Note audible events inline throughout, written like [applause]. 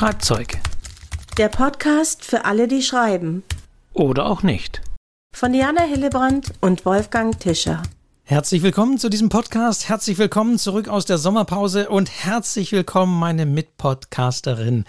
Schreibzeug. Der Podcast für alle, die schreiben. Oder auch nicht. Von Diana Hillebrand und Wolfgang Tischer. Herzlich willkommen zu diesem Podcast. Herzlich willkommen zurück aus der Sommerpause und herzlich willkommen meine Mitpodcasterin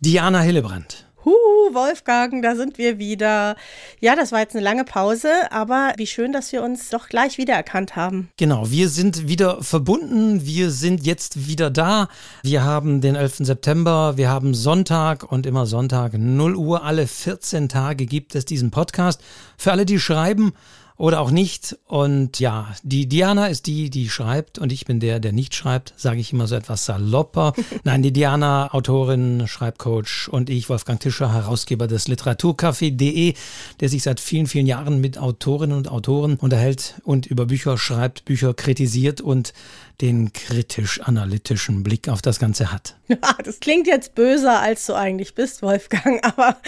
Diana Hillebrand. Huhu, Wolfgang, da sind wir wieder. Ja, das war jetzt eine lange Pause, aber wie schön, dass wir uns doch gleich wiedererkannt haben. Genau, wir sind wieder verbunden, wir sind jetzt wieder da. Wir haben den 11. September, wir haben Sonntag und immer Sonntag 0 Uhr. Alle 14 Tage gibt es diesen Podcast. Für alle, die schreiben, oder auch nicht. Und ja, die Diana ist die, die schreibt und ich bin der, der nicht schreibt, sage ich immer so etwas salopper. [laughs] Nein, die Diana, Autorin, Schreibcoach und ich, Wolfgang Tischer, Herausgeber des Literaturcafé.de, der sich seit vielen, vielen Jahren mit Autorinnen und Autoren unterhält und über Bücher schreibt, Bücher kritisiert und den kritisch-analytischen Blick auf das Ganze hat. [laughs] Das klingt jetzt böser, als du eigentlich bist, Wolfgang, [laughs] aber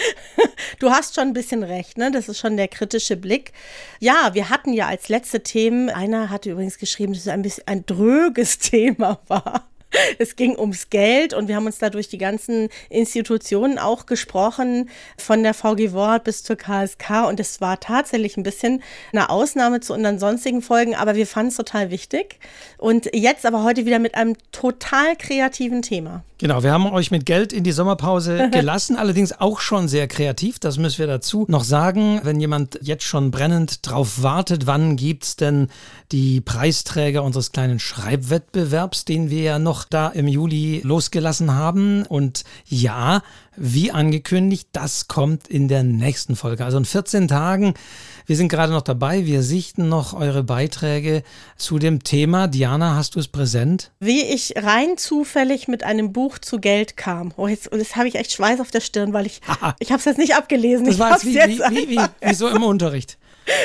du hast schon ein bisschen recht, ne? Das ist schon der kritische Blick. Ja, wir hatten ja als letzte Themen, einer hatte übrigens geschrieben, dass es ein bisschen ein dröges [laughs] Thema war. [laughs] Es ging ums Geld und wir haben uns da durch die ganzen Institutionen auch gesprochen, von der VG Wort bis zur KSK und es war tatsächlich ein bisschen eine Ausnahme zu unseren sonstigen Folgen, aber wir fanden es total wichtig. Und jetzt aber heute wieder mit einem total kreativen Thema. Genau, wir haben euch mit Geld in die Sommerpause [laughs] gelassen, allerdings auch schon sehr kreativ. Das müssen wir dazu noch sagen. Wenn jemand jetzt schon brennend drauf wartet, wann gibt es denn die Preisträger unseres kleinen Schreibwettbewerbs, den wir ja noch da im Juli losgelassen haben. Und ja, wie angekündigt, das kommt in der nächsten Folge. Also in 14 Tagen. Wir sind gerade noch dabei. Wir sichten noch eure Beiträge zu dem Thema. Diana, hast du es präsent? Wie ich rein zufällig mit einem Buch zu Geld kam. Oh, jetzt, jetzt habe ich echt Schweiß auf der Stirn, weil ich, [laughs] ich habe es jetzt nicht abgelesen. Das war jetzt wie, wie, wie, wie so im [laughs] Unterricht.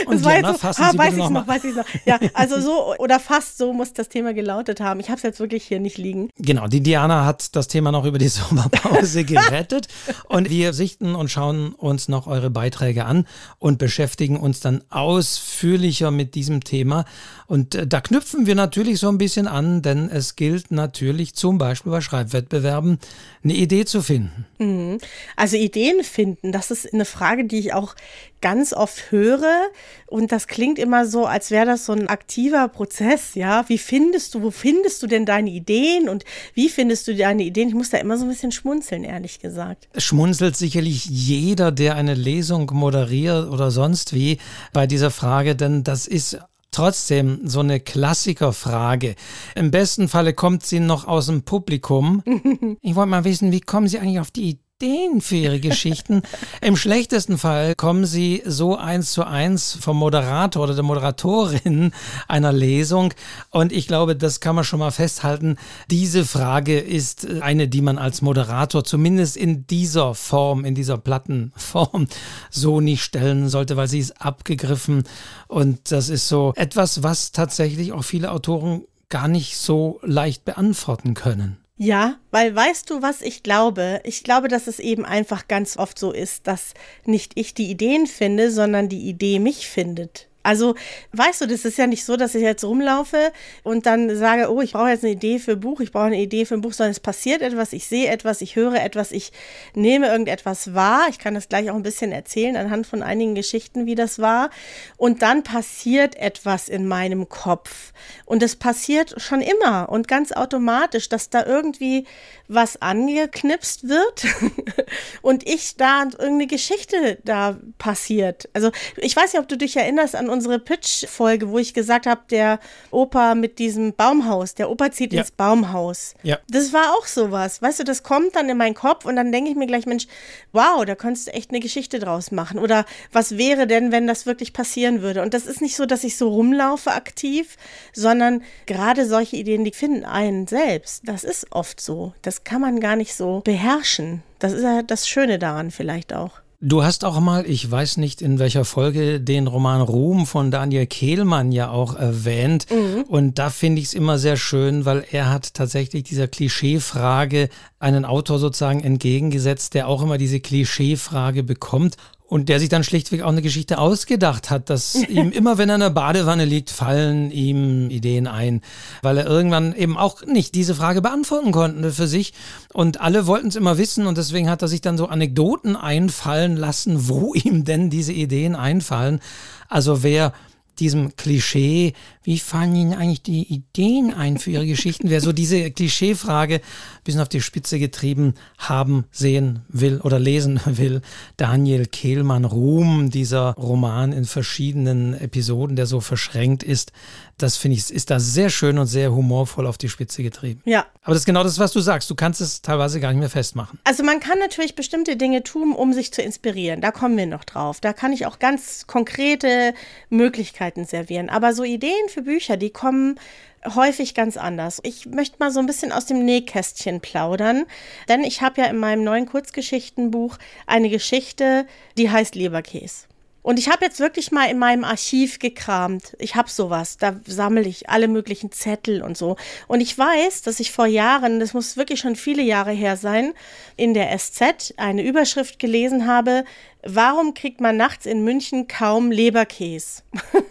Und das war jetzt so, ah, weiß ich noch, weiß ich noch. Ja, also so oder fast so muss das Thema gelautet haben. Ich habe es jetzt wirklich hier nicht liegen. Genau, die Diana hat das Thema noch über die [laughs] Sommerpause gerettet und wir sichten und schauen uns noch eure Beiträge an und beschäftigen uns dann ausführlicher mit diesem Thema. Und äh, da knüpfen wir natürlich so ein bisschen an, denn es gilt natürlich zum Beispiel bei Schreibwettbewerben eine Idee zu finden. Mhm. Also Ideen finden, das ist eine Frage, die ich auch ganz oft höre. Und das klingt immer so, als wäre das so ein aktiver Prozess. Ja, wie findest du, wo findest du denn deine Ideen und wie findest du deine Ideen? Ich muss da immer so ein bisschen schmunzeln, ehrlich gesagt. Schmunzelt sicherlich jeder, der eine Lesung moderiert oder sonst wie bei dieser Frage, denn das ist trotzdem so eine Klassikerfrage. Im besten Falle kommt sie noch aus dem Publikum. [laughs] Ich wollte mal wissen, wie kommen Sie eigentlich auf die Ideen für ihre Geschichten. [laughs] Im schlechtesten Fall kommen sie so eins zu eins vom Moderator oder der Moderatorin einer Lesung. Und ich glaube, das kann man schon mal festhalten. Diese Frage ist eine, die man als Moderator zumindest in dieser Form, in dieser platten Form so nicht stellen sollte, weil sie ist abgegriffen. Und das ist so etwas, was tatsächlich auch viele Autoren gar nicht so leicht beantworten können. Ja, weil weißt du, was ich glaube? Ich glaube, dass es eben einfach ganz oft so ist, dass nicht ich die Ideen finde, sondern die Idee mich findet. Also, weißt du, das ist ja nicht so, dass ich jetzt rumlaufe und dann sage, oh, ich brauche jetzt eine Idee für ein Buch, ich brauche eine Idee für ein Buch, sondern es passiert etwas, ich sehe etwas, ich höre etwas, ich nehme irgendetwas wahr. Ich kann das gleich auch ein bisschen erzählen anhand von einigen Geschichten, wie das war. Und dann passiert etwas in meinem Kopf. Und es passiert schon immer und ganz automatisch, dass da irgendwie was angeknipst wird [laughs] und ich da irgendeine Geschichte da passiert. Also ich weiß nicht, ob du dich erinnerst an unsere Pitch-Folge, wo ich gesagt habe, der Opa mit diesem Baumhaus, der Opa zieht ja. ins Baumhaus. Ja. Das war auch sowas. Weißt du, das kommt dann in meinen Kopf und dann denke ich mir gleich, Mensch, wow, da könntest du echt eine Geschichte draus machen. Oder was wäre denn, wenn das wirklich passieren würde? Und das ist nicht so, dass ich so rumlaufe aktiv, sondern gerade solche Ideen, die finden einen selbst. Das ist oft so. Das kann man gar nicht so beherrschen. Das ist ja das Schöne daran vielleicht auch. Du hast auch mal, ich weiß nicht in welcher Folge, den Roman Ruhm von Daniel Kehlmann ja auch erwähnt. Mhm. Und da finde ich es immer sehr schön, weil er hat tatsächlich dieser Klischeefrage einen Autor sozusagen entgegengesetzt, der auch immer diese Klischeefrage bekommt. Und der sich dann schlichtweg auch eine Geschichte ausgedacht hat, dass [laughs] ihm immer, wenn er in der Badewanne liegt, fallen ihm Ideen ein, weil er irgendwann eben auch nicht diese Frage beantworten konnte für sich. Und alle wollten es immer wissen und deswegen hat er sich dann so Anekdoten einfallen lassen, [laughs] wo ihm denn diese Ideen einfallen. Also wer diesem Klischee, wie fallen Ihnen eigentlich die Ideen ein für Ihre Geschichten? Wer so diese Klischeefrage bisschen auf die Spitze getrieben haben, sehen will oder lesen [laughs] will, Daniel Kehlmann, Ruhm, dieser Roman in verschiedenen Episoden, der so verschränkt ist, das finde ich, ist da sehr schön und sehr humorvoll auf die Spitze getrieben. Ja. Aber das ist genau das, was du sagst. Du kannst es teilweise gar nicht mehr festmachen. Also man kann natürlich bestimmte Dinge tun, um sich zu inspirieren. Da kommen wir noch drauf. Da kann ich auch ganz konkrete Möglichkeiten servieren. Aber so Ideen für Bücher, die kommen häufig ganz anders. Ich möchte mal so ein bisschen aus dem Nähkästchen plaudern, denn ich habe ja in meinem neuen Kurzgeschichtenbuch eine Geschichte, die heißt Leberkäse. Und ich habe jetzt wirklich mal in meinem Archiv gekramt. Ich habe sowas, da sammle ich alle möglichen Zettel und so. Und ich weiß, dass ich vor Jahren, das muss wirklich schon viele Jahre her sein, in der SZ eine Überschrift gelesen habe, warum kriegt man nachts in München kaum Leberkäse?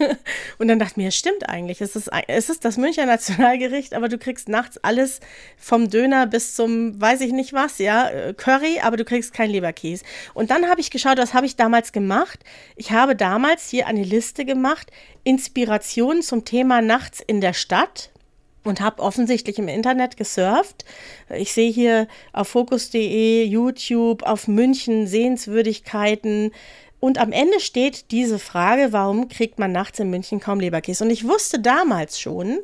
[laughs] und dann dachte ich mir, stimmt eigentlich. Es ist, es ist das Münchner Nationalgericht, aber du kriegst nachts alles vom Döner bis zum, weiß ich nicht was, ja, äh, Curry, aber du kriegst keinen Leberkäse. Und dann habe ich geschaut, was habe ich damals gemacht? Ich habe damals hier eine Liste gemacht, Inspiration zum Thema nachts in der Stadt und habe offensichtlich im Internet gesurft. Ich sehe hier auf Focus.de, YouTube, auf München Sehenswürdigkeiten. Und am Ende steht diese Frage, warum kriegt man nachts in München kaum Leberkäse? Und ich wusste damals schon,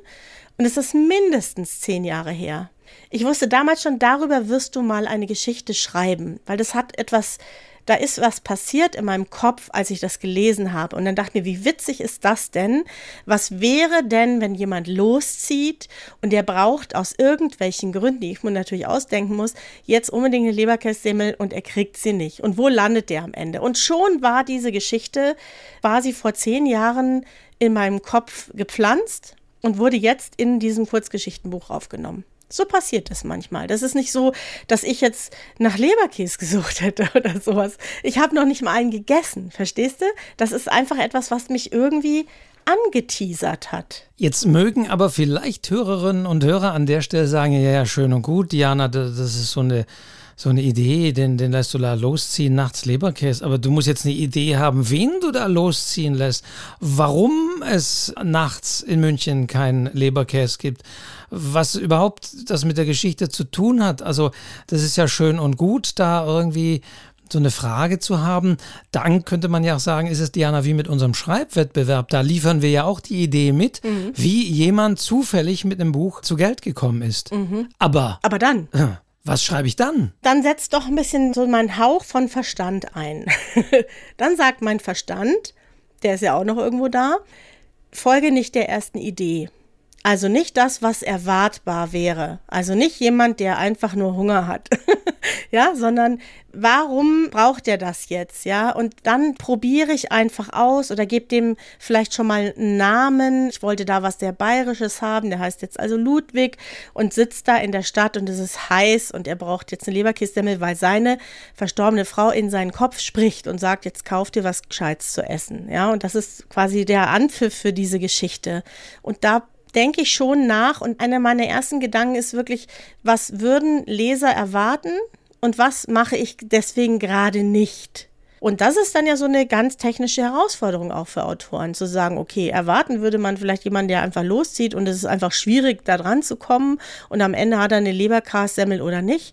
und es ist mindestens zehn Jahre her, ich wusste damals schon, darüber wirst du mal eine Geschichte schreiben, weil das hat etwas da ist was passiert in meinem Kopf, als ich das gelesen habe. Und dann dachte ich mir, wie witzig ist das denn? Was wäre denn, wenn jemand loszieht und der braucht aus irgendwelchen Gründen, die ich mir natürlich ausdenken muss, jetzt unbedingt eine Leberkässemmel und er kriegt sie nicht. Und wo landet der am Ende? Und schon war diese Geschichte, war sie vor zehn Jahren in meinem Kopf gepflanzt und wurde jetzt in diesem Kurzgeschichtenbuch aufgenommen. So passiert das manchmal. Das ist nicht so, dass ich jetzt nach Leberkäse [laughs] gesucht hätte oder sowas. Ich habe noch nicht mal einen gegessen, verstehst du? Das ist einfach etwas, was mich irgendwie angeteasert hat. Jetzt mögen aber vielleicht Hörerinnen und Hörer an der Stelle sagen, ja, ja, schön und gut, Diana, das ist so eine so eine Idee, den, den lässt du da losziehen, nachts Leberkäse. Aber du musst jetzt eine Idee haben, wen du da losziehen lässt, warum es nachts in München keinen Leberkäse gibt, was überhaupt das mit der Geschichte zu tun hat. Also das ist ja schön und gut, da irgendwie so eine Frage zu haben. Dann könnte man ja auch sagen, ist es Diana wie mit unserem Schreibwettbewerb. Da liefern wir ja auch die Idee mit, mhm. wie jemand zufällig mit einem Buch zu Geld gekommen ist. Mhm. Aber. Aber dann. [laughs] Was schreibe ich dann? Dann setzt doch ein bisschen so mein Hauch von Verstand ein. [laughs] dann sagt mein Verstand, der ist ja auch noch irgendwo da, folge nicht der ersten Idee. Also nicht das, was erwartbar wäre. Also nicht jemand, der einfach nur Hunger hat. [laughs] ja, sondern warum braucht er das jetzt? Ja, und dann probiere ich einfach aus oder gebe dem vielleicht schon mal einen Namen. Ich wollte da was sehr Bayerisches haben. Der heißt jetzt also Ludwig und sitzt da in der Stadt und es ist heiß und er braucht jetzt eine Leberkistemmel, weil seine verstorbene Frau in seinen Kopf spricht und sagt, jetzt kauf dir was Gescheites zu essen. Ja, und das ist quasi der Anpfiff für diese Geschichte. Und da denke ich schon nach und einer meiner ersten Gedanken ist wirklich, was würden Leser erwarten und was mache ich deswegen gerade nicht? Und das ist dann ja so eine ganz technische Herausforderung auch für Autoren, zu sagen, okay, erwarten würde man vielleicht jemanden, der einfach loszieht und es ist einfach schwierig, da dran zu kommen und am Ende hat er eine Leberkassemmel oder nicht.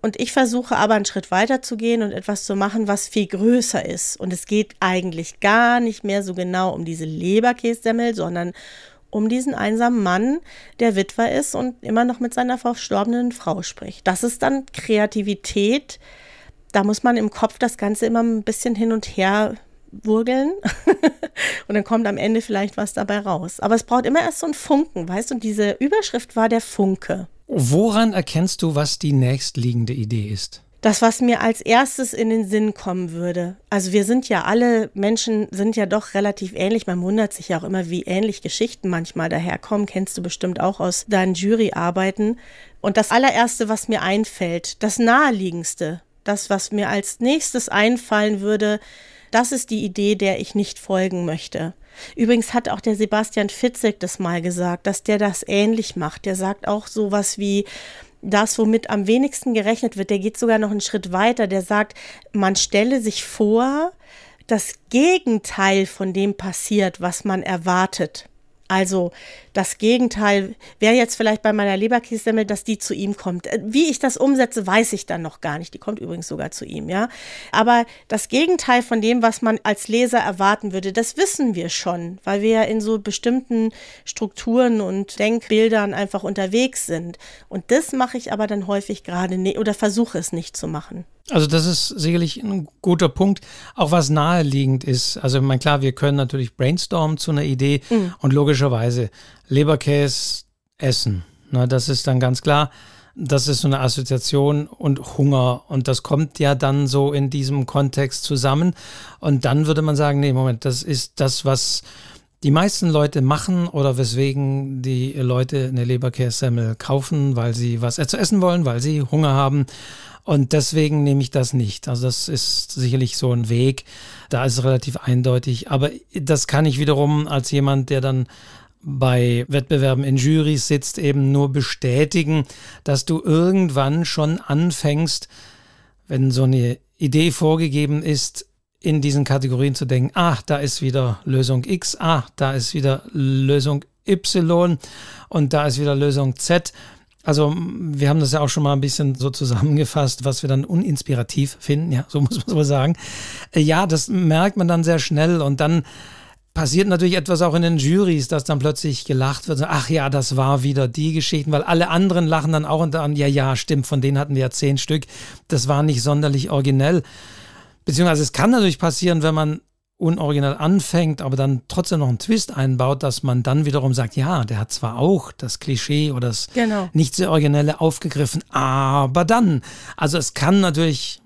Und ich versuche aber einen Schritt weiter zu gehen und etwas zu machen, was viel größer ist. Und es geht eigentlich gar nicht mehr so genau um diese Leberkässemmel, sondern um diesen einsamen Mann, der Witwer ist und immer noch mit seiner verstorbenen Frau spricht. Das ist dann Kreativität. Da muss man im Kopf das Ganze immer ein bisschen hin und her wurgeln [laughs] und dann kommt am Ende vielleicht was dabei raus. Aber es braucht immer erst so einen Funken, weißt du? Und diese Überschrift war der Funke. Woran erkennst du, was die nächstliegende Idee ist? Das, was mir als erstes in den Sinn kommen würde. Also wir sind ja alle Menschen sind ja doch relativ ähnlich. Man wundert sich ja auch immer, wie ähnlich Geschichten manchmal daherkommen. Kennst du bestimmt auch aus deinen Juryarbeiten. Und das allererste, was mir einfällt, das naheliegendste, das, was mir als nächstes einfallen würde, das ist die Idee, der ich nicht folgen möchte. Übrigens hat auch der Sebastian Fitzek das mal gesagt, dass der das ähnlich macht. Der sagt auch sowas wie, das, womit am wenigsten gerechnet wird, der geht sogar noch einen Schritt weiter. Der sagt, man stelle sich vor, das Gegenteil von dem passiert, was man erwartet. Also das Gegenteil wäre jetzt vielleicht bei meiner Leberkässemmel, dass die zu ihm kommt. Äh, wie ich das umsetze, weiß ich dann noch gar nicht. Die kommt übrigens sogar zu ihm, ja. Aber das Gegenteil von dem, was man als Leser erwarten würde, das wissen wir schon, weil wir ja in so bestimmten Strukturen und Denkbildern einfach unterwegs sind. Und das mache ich aber dann häufig gerade ne oder versuche es nicht zu machen. Also das ist sicherlich ein guter Punkt, auch was naheliegend ist. Also ich meine, klar, wir können natürlich brainstormen zu einer Idee mhm. und logischerweise Leberkäse essen. Na, das ist dann ganz klar. Das ist so eine Assoziation und Hunger. Und das kommt ja dann so in diesem Kontext zusammen. Und dann würde man sagen, nee, Moment, das ist das, was die meisten Leute machen oder weswegen die Leute eine Leberkässemmel kaufen, weil sie was zu essen wollen, weil sie Hunger haben. Und deswegen nehme ich das nicht. Also das ist sicherlich so ein Weg. Da ist es relativ eindeutig. Aber das kann ich wiederum als jemand, der dann bei Wettbewerben in Jurys sitzt, eben nur bestätigen, dass du irgendwann schon anfängst, wenn so eine Idee vorgegeben ist, in diesen Kategorien zu denken, ah, da ist wieder Lösung X, ah, da ist wieder Lösung Y und da ist wieder Lösung Z. Also wir haben das ja auch schon mal ein bisschen so zusammengefasst, was wir dann uninspirativ finden, ja, so [laughs] muss man so sagen. Äh, ja, das merkt man dann sehr schnell und dann passiert natürlich etwas auch in den Juries, dass dann plötzlich gelacht wird, ach ja, das war wieder die Geschichten, weil alle anderen lachen dann auch und dann, ja, ja, stimmt, von denen hatten wir ja zehn Stück, das war nicht sonderlich originell. Beziehungsweise es kann natürlich passieren, wenn man unoriginell anfängt, aber dann trotzdem noch einen Twist einbaut, dass man dann wiederum sagt, ja, der hat zwar auch das Klischee oder das genau. nicht sehr originelle aufgegriffen, aber dann, also es kann natürlich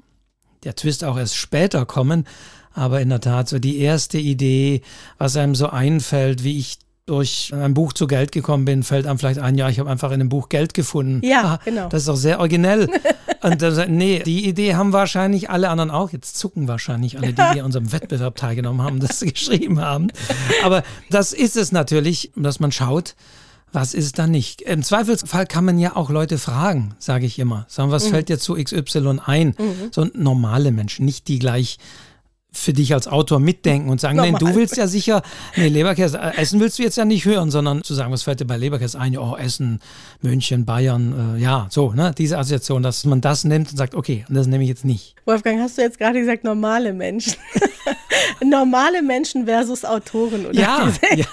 der Twist auch erst später kommen, aber in der Tat so die erste Idee, was einem so einfällt, wie ich durch ein Buch zu Geld gekommen bin, fällt einem vielleicht ein, ja, ich habe einfach in einem Buch Geld gefunden. Ja, ah, genau. Das ist doch sehr originell. [laughs] Und dann, nee, die Idee haben wahrscheinlich alle anderen auch. Jetzt zucken wahrscheinlich alle, die [laughs] hier unserem Wettbewerb teilgenommen haben, das [laughs] geschrieben haben. Aber das ist es natürlich, dass man schaut, was ist da nicht? Im Zweifelsfall kann man ja auch Leute fragen, sage ich immer. Sagen, was mhm. fällt dir zu XY ein? Mhm. So normale Menschen, nicht die gleich für dich als Autor mitdenken und sagen, nein, du willst ja sicher, nee, Leberkäse, äh, Essen willst du jetzt ja nicht hören, sondern zu sagen, was fällt dir bei Leberkäse ein? Oh, Essen, München, Bayern, äh, ja, so, ne, diese Assoziation, dass man das nimmt und sagt, okay, und das nehme ich jetzt nicht. Wolfgang, hast du jetzt gerade gesagt, normale Menschen? [laughs] normale Menschen versus Autoren, oder? Ja, [laughs] ja.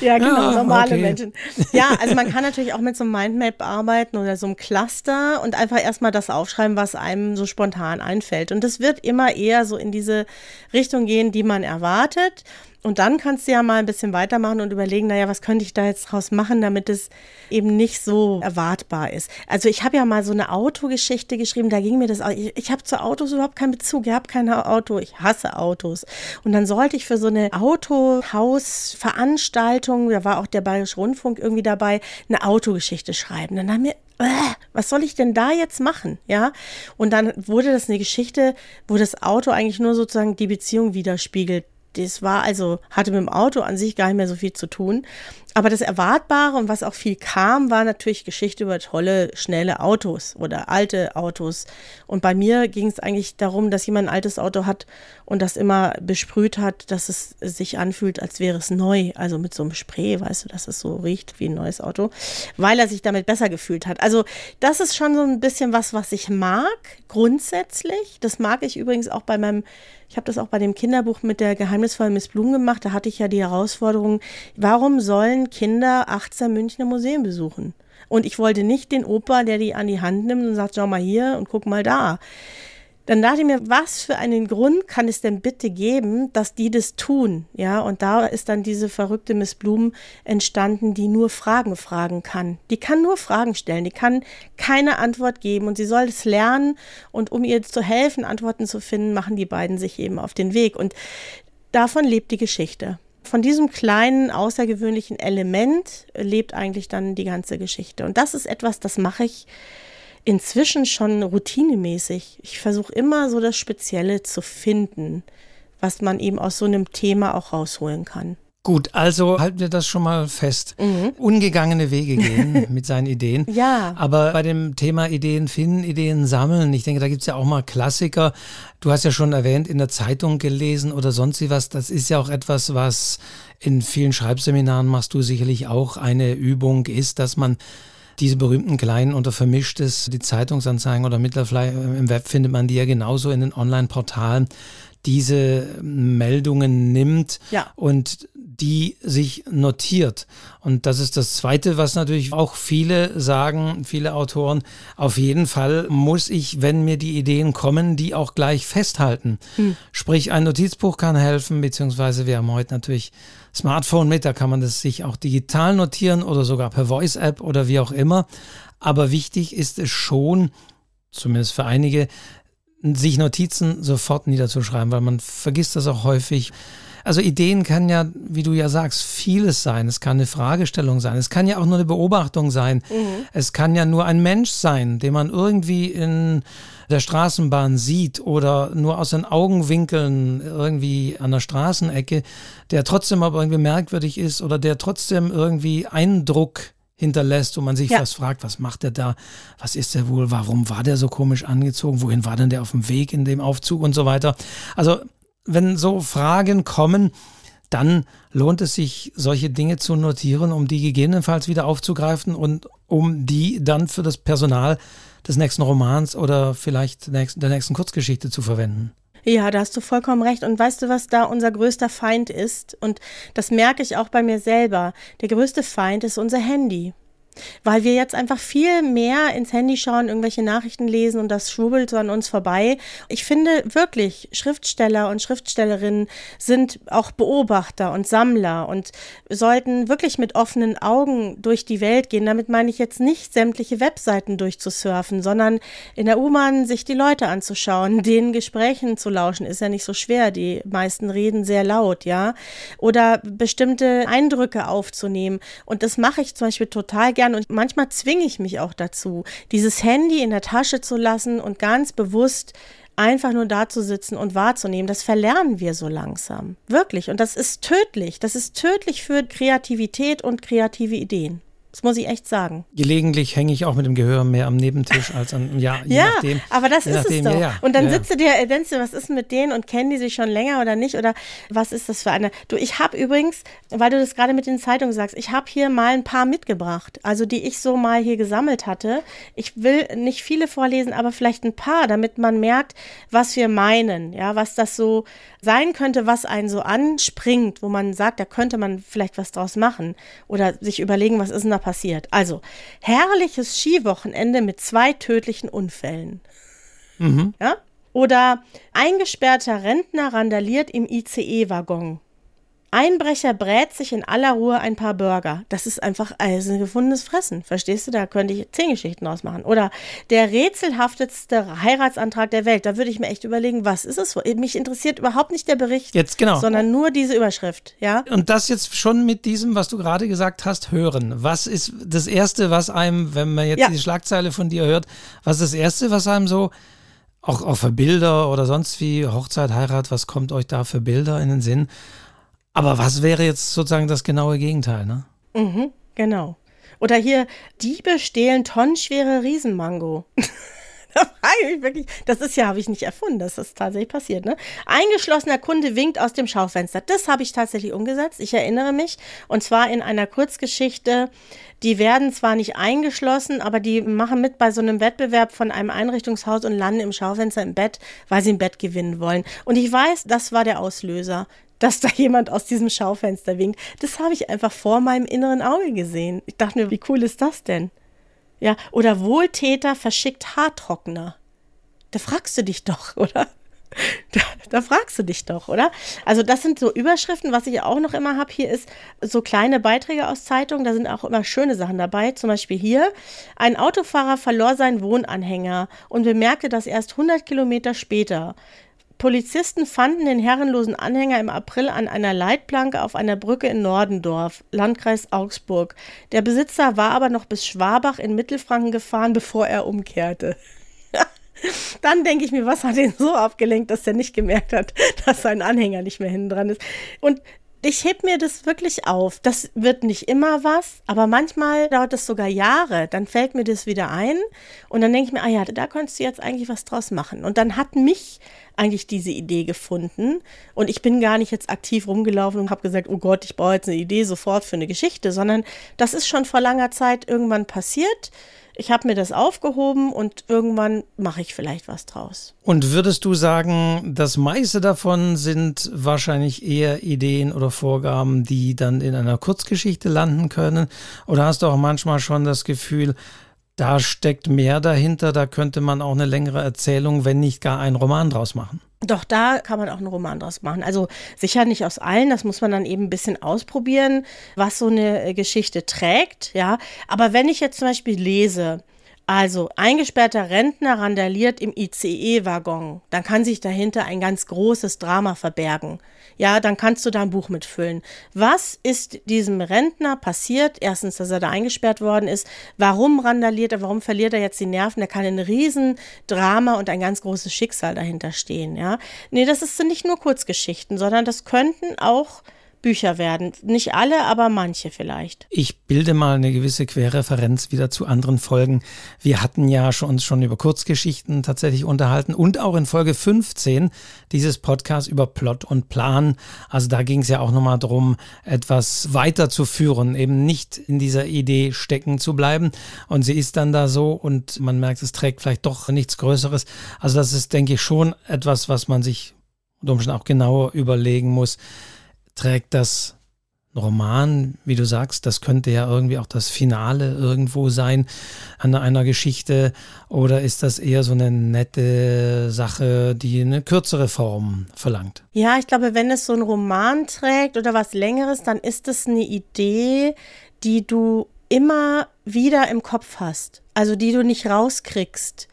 ja, genau, normale okay. Menschen. Ja, also man kann natürlich auch mit so einem Mindmap arbeiten oder so einem Cluster und einfach erstmal das aufschreiben, was einem so spontan einfällt. Und das wird immer eher so in diese Richtung gehen, die man erwartet. Und dann kannst du ja mal ein bisschen weitermachen und überlegen, naja, was könnte ich da jetzt draus machen, damit es eben nicht so erwartbar ist. Also ich habe ja mal so eine Autogeschichte geschrieben, da ging mir das, ich, ich habe zu Autos überhaupt keinen Bezug, ich habe kein Auto, ich hasse Autos. Und dann sollte ich für so eine Autohausveranstaltung, da war auch der Bayerische Rundfunk irgendwie dabei, eine Autogeschichte schreiben. Dann haben wir äh, was soll ich denn da jetzt machen? Ja. Und dann wurde das eine Geschichte, wo das Auto eigentlich nur sozusagen die Beziehung widerspiegelt das war also, hatte mit dem Auto an sich gar nicht mehr so viel zu tun. Aber das Erwartbare und was auch viel kam, war natürlich Geschichte über tolle, schnelle Autos oder alte Autos. Und bei mir ging es eigentlich darum, dass jemand ein altes Auto hat und das immer besprüht hat, dass es sich anfühlt, als wäre es neu. Also mit so einem Spray, weißt du, dass es so riecht wie ein neues Auto, weil er sich damit besser gefühlt hat. Also das ist schon so ein bisschen was, was ich mag, grundsätzlich. Das mag ich übrigens auch bei meinem ich habe das auch bei dem Kinderbuch mit der geheimnisvollen Miss Blum gemacht. Da hatte ich ja die Herausforderung, warum sollen Kinder 18 Münchner Museen besuchen? Und ich wollte nicht den Opa, der die an die Hand nimmt und sagt, schau mal hier und guck mal da. Dann dachte ich mir, was für einen Grund kann es denn bitte geben, dass die das tun? Ja, und da ist dann diese verrückte Miss Blum entstanden, die nur Fragen fragen kann. Die kann nur Fragen stellen, die kann keine Antwort geben und sie soll es lernen und um ihr zu helfen, Antworten zu finden, machen die beiden sich eben auf den Weg und davon lebt die Geschichte. Von diesem kleinen, außergewöhnlichen Element lebt eigentlich dann die ganze Geschichte. Und das ist etwas, das mache ich inzwischen schon routinemäßig. Ich versuche immer so das Spezielle zu finden, was man eben aus so einem Thema auch rausholen kann. Gut, also halten wir das schon mal fest. Mhm. Ungegangene Wege gehen [laughs] mit seinen Ideen. Ja. Aber bei dem Thema Ideen finden, Ideen sammeln, ich denke, da gibt es ja auch mal Klassiker. Du hast ja schon erwähnt, in der Zeitung gelesen oder sonst wie was. Das ist ja auch etwas, was in vielen Schreibseminaren machst du sicherlich auch eine Übung ist, dass man diese berühmten kleinen oder vermischtes, die Zeitungsanzeigen oder mittlerweile im Web findet man die ja genauso in den Online-Portalen, diese Meldungen nimmt ja. und die sich notiert. Und das ist das Zweite, was natürlich auch viele sagen, viele Autoren, auf jeden Fall muss ich, wenn mir die Ideen kommen, die auch gleich festhalten. Hm. Sprich, ein Notizbuch kann helfen, beziehungsweise wir haben heute natürlich Smartphone mit, da kann man das sich auch digital notieren oder sogar per Voice-App oder wie auch immer. Aber wichtig ist es schon, zumindest für einige, sich Notizen sofort niederzuschreiben, weil man vergisst das auch häufig. Also Ideen kann ja, wie du ja sagst, vieles sein. Es kann eine Fragestellung sein. Es kann ja auch nur eine Beobachtung sein. Mhm. Es kann ja nur ein Mensch sein, den man irgendwie in der Straßenbahn sieht oder nur aus den Augenwinkeln irgendwie an der Straßenecke, der trotzdem aber irgendwie merkwürdig ist oder der trotzdem irgendwie Eindruck hinterlässt und man sich ja. fast fragt, was macht er da? Was ist er wohl? Warum war der so komisch angezogen? Wohin war denn der auf dem Weg in dem Aufzug und so weiter? Also, wenn so Fragen kommen, dann lohnt es sich, solche Dinge zu notieren, um die gegebenenfalls wieder aufzugreifen und um die dann für das Personal des nächsten Romans oder vielleicht der nächsten Kurzgeschichte zu verwenden. Ja, da hast du vollkommen recht. Und weißt du, was da unser größter Feind ist? Und das merke ich auch bei mir selber. Der größte Feind ist unser Handy weil wir jetzt einfach viel mehr ins Handy schauen, irgendwelche Nachrichten lesen und das schwubbelt so an uns vorbei. Ich finde wirklich, Schriftsteller und Schriftstellerinnen sind auch Beobachter und Sammler und sollten wirklich mit offenen Augen durch die Welt gehen. Damit meine ich jetzt nicht sämtliche Webseiten durchzusurfen, sondern in der U-Bahn sich die Leute anzuschauen, [laughs] den Gesprächen zu lauschen, ist ja nicht so schwer. Die meisten reden sehr laut, ja. Oder bestimmte Eindrücke aufzunehmen. Und das mache ich zum Beispiel total gerne gern und manchmal zwinge ich mich auch dazu, dieses Handy in der Tasche zu lassen und ganz bewusst einfach nur da zu sitzen und wahrzunehmen, das verlernen wir so langsam. Wirklich. Und das ist tödlich. Das ist tödlich für Kreativität und kreative Ideen. Das muss ich echt sagen. Gelegentlich hänge ich auch mit dem Gehör mehr am Nebentisch als an, ja, [laughs] je ja, nachdem. aber das ist nachdem, es doch. Ja, ja. Und dann ja, sitzt du dir, denkst du, was ist mit denen und kennen die sich schon länger oder nicht? Oder was ist das für eine? Du, ich habe übrigens, weil du das gerade mit den Zeitungen sagst, ich habe hier mal ein paar mitgebracht, also die ich so mal hier gesammelt hatte. Ich will nicht viele vorlesen, aber vielleicht ein paar, damit man merkt, was wir meinen, ja, was das so sein könnte, was einen so anspringt, wo man sagt, da könnte man vielleicht was draus machen oder sich überlegen, was ist denn da passiert. Also, herrliches Skiwochenende mit zwei tödlichen Unfällen. Mhm. Ja? Oder eingesperrter Rentner randaliert im ICE-Waggon. Einbrecher brät sich in aller Ruhe ein paar Burger. Das ist einfach also ein gefundenes Fressen. Verstehst du? Da könnte ich zehn Geschichten ausmachen. Oder der rätselhafteste Heiratsantrag der Welt. Da würde ich mir echt überlegen, was ist es? Mich interessiert überhaupt nicht der Bericht. Jetzt genau. Sondern nur diese Überschrift. Ja. Und das jetzt schon mit diesem, was du gerade gesagt hast, hören. Was ist das Erste, was einem, wenn man jetzt ja. die Schlagzeile von dir hört, was ist das Erste, was einem so auch, auch für Bilder oder sonst wie Hochzeit, Heirat, was kommt euch da für Bilder in den Sinn? Aber was wäre jetzt sozusagen das genaue Gegenteil, ne? Mhm, genau. Oder hier, Diebe stehlen tonnenschwere Riesenmango. [laughs] da frage ich mich wirklich, das ist ja, habe ich nicht erfunden, das ist tatsächlich passiert, ne? Eingeschlossener Kunde winkt aus dem Schaufenster. Das habe ich tatsächlich umgesetzt. Ich erinnere mich. Und zwar in einer Kurzgeschichte. Die werden zwar nicht eingeschlossen, aber die machen mit bei so einem Wettbewerb von einem Einrichtungshaus und landen im Schaufenster im Bett, weil sie ein Bett gewinnen wollen. Und ich weiß, das war der Auslöser dass da jemand aus diesem Schaufenster winkt. Das habe ich einfach vor meinem inneren Auge gesehen. Ich dachte mir, wie cool ist das denn? Ja, oder Wohltäter verschickt Haartrockner. Da fragst du dich doch, [laughs] oder? Da, da, fragst du dich doch, oder? Also das sind so Überschriften. Was ich auch noch immer habe hier ist so kleine Beiträge aus Zeitungen. Da sind auch immer schöne Sachen dabei. Zum Beispiel hier, ein Autofahrer verlor seinen Wohnanhänger und bemerkte das erst 100 Kilometer später. Polizisten fanden den herrenlosen Anhänger im April an einer Leitplanke auf einer Brücke in Nordendorf, Landkreis Augsburg. Der Besitzer war aber noch bis Schwabach in Mittelfranken gefahren, bevor er umkehrte. [laughs] Dann denke ich mir, was hat ihn so abgelenkt, dass er nicht gemerkt hat, [laughs] dass sein Anhänger nicht mehr hinten dran ist. Und ich heb mir das wirklich auf. Das wird nicht immer was, aber manchmal dauert es sogar Jahre. Dann fällt mir das wieder ein und dann denke ich mir, ah ja, da könntest du jetzt eigentlich was draus machen. Und dann hat mich eigentlich diese Idee gefunden und ich bin gar nicht jetzt aktiv rumgelaufen und habe gesagt, oh Gott, ich brauche jetzt eine Idee sofort für eine Geschichte, sondern das ist schon vor langer Zeit irgendwann passiert ich habe mir das aufgehoben und irgendwann mache ich vielleicht was draus. Und würdest du sagen, das meiste davon sind wahrscheinlich eher Ideen oder Vorgaben, die dann in einer Kurzgeschichte landen können? Oder hast du auch manchmal schon das Gefühl, da steckt mehr dahinter, da könnte man auch eine längere Erzählung, wenn nicht gar einen Roman draus machen? Doch da kann man auch einen Roman draus machen. Also sicher nicht aus allen, das muss man dann eben ein bisschen ausprobieren, was so eine äh, Geschichte trägt, ja. Aber wenn ich jetzt zum Beispiel lese, also eingesperrter Rentner randaliert im ICE-Waggon, dann kann sich dahinter ein ganz großes Drama verbergen. Ja, dann kannst du da ein Buch mitfüllen. Was ist diesem Rentner passiert? Erstens, dass er da eingesperrt worden ist. Warum randaliert er? Warum verliert er jetzt die Nerven? Da kann ein Riesendrama und ein ganz großes Schicksal dahinter stehen. Ja, nee, das sind nicht nur Kurzgeschichten, sondern das könnten auch Bücher werden. Nicht alle, aber manche vielleicht. Ich bilde mal eine gewisse Querreferenz wieder zu anderen Folgen. Wir hatten ja schon, uns schon über Kurzgeschichten tatsächlich unterhalten und auch in Folge 15 dieses Podcast über Plot und Plan. Also da ging es ja auch nochmal darum, etwas weiterzuführen, eben nicht in dieser Idee stecken zu bleiben. Und sie ist dann da so und man merkt, es trägt vielleicht doch nichts Größeres. Also das ist, denke ich, schon etwas, was man sich Umständen auch genauer überlegen muss trägt das Roman, wie du sagst, das könnte ja irgendwie auch das Finale irgendwo sein an einer Geschichte oder ist das eher so eine nette Sache, die eine kürzere Form verlangt? Ja, ich glaube, wenn es so ein Roman trägt oder was längeres, dann ist es eine Idee, die du immer wieder im Kopf hast, also die du nicht rauskriegst.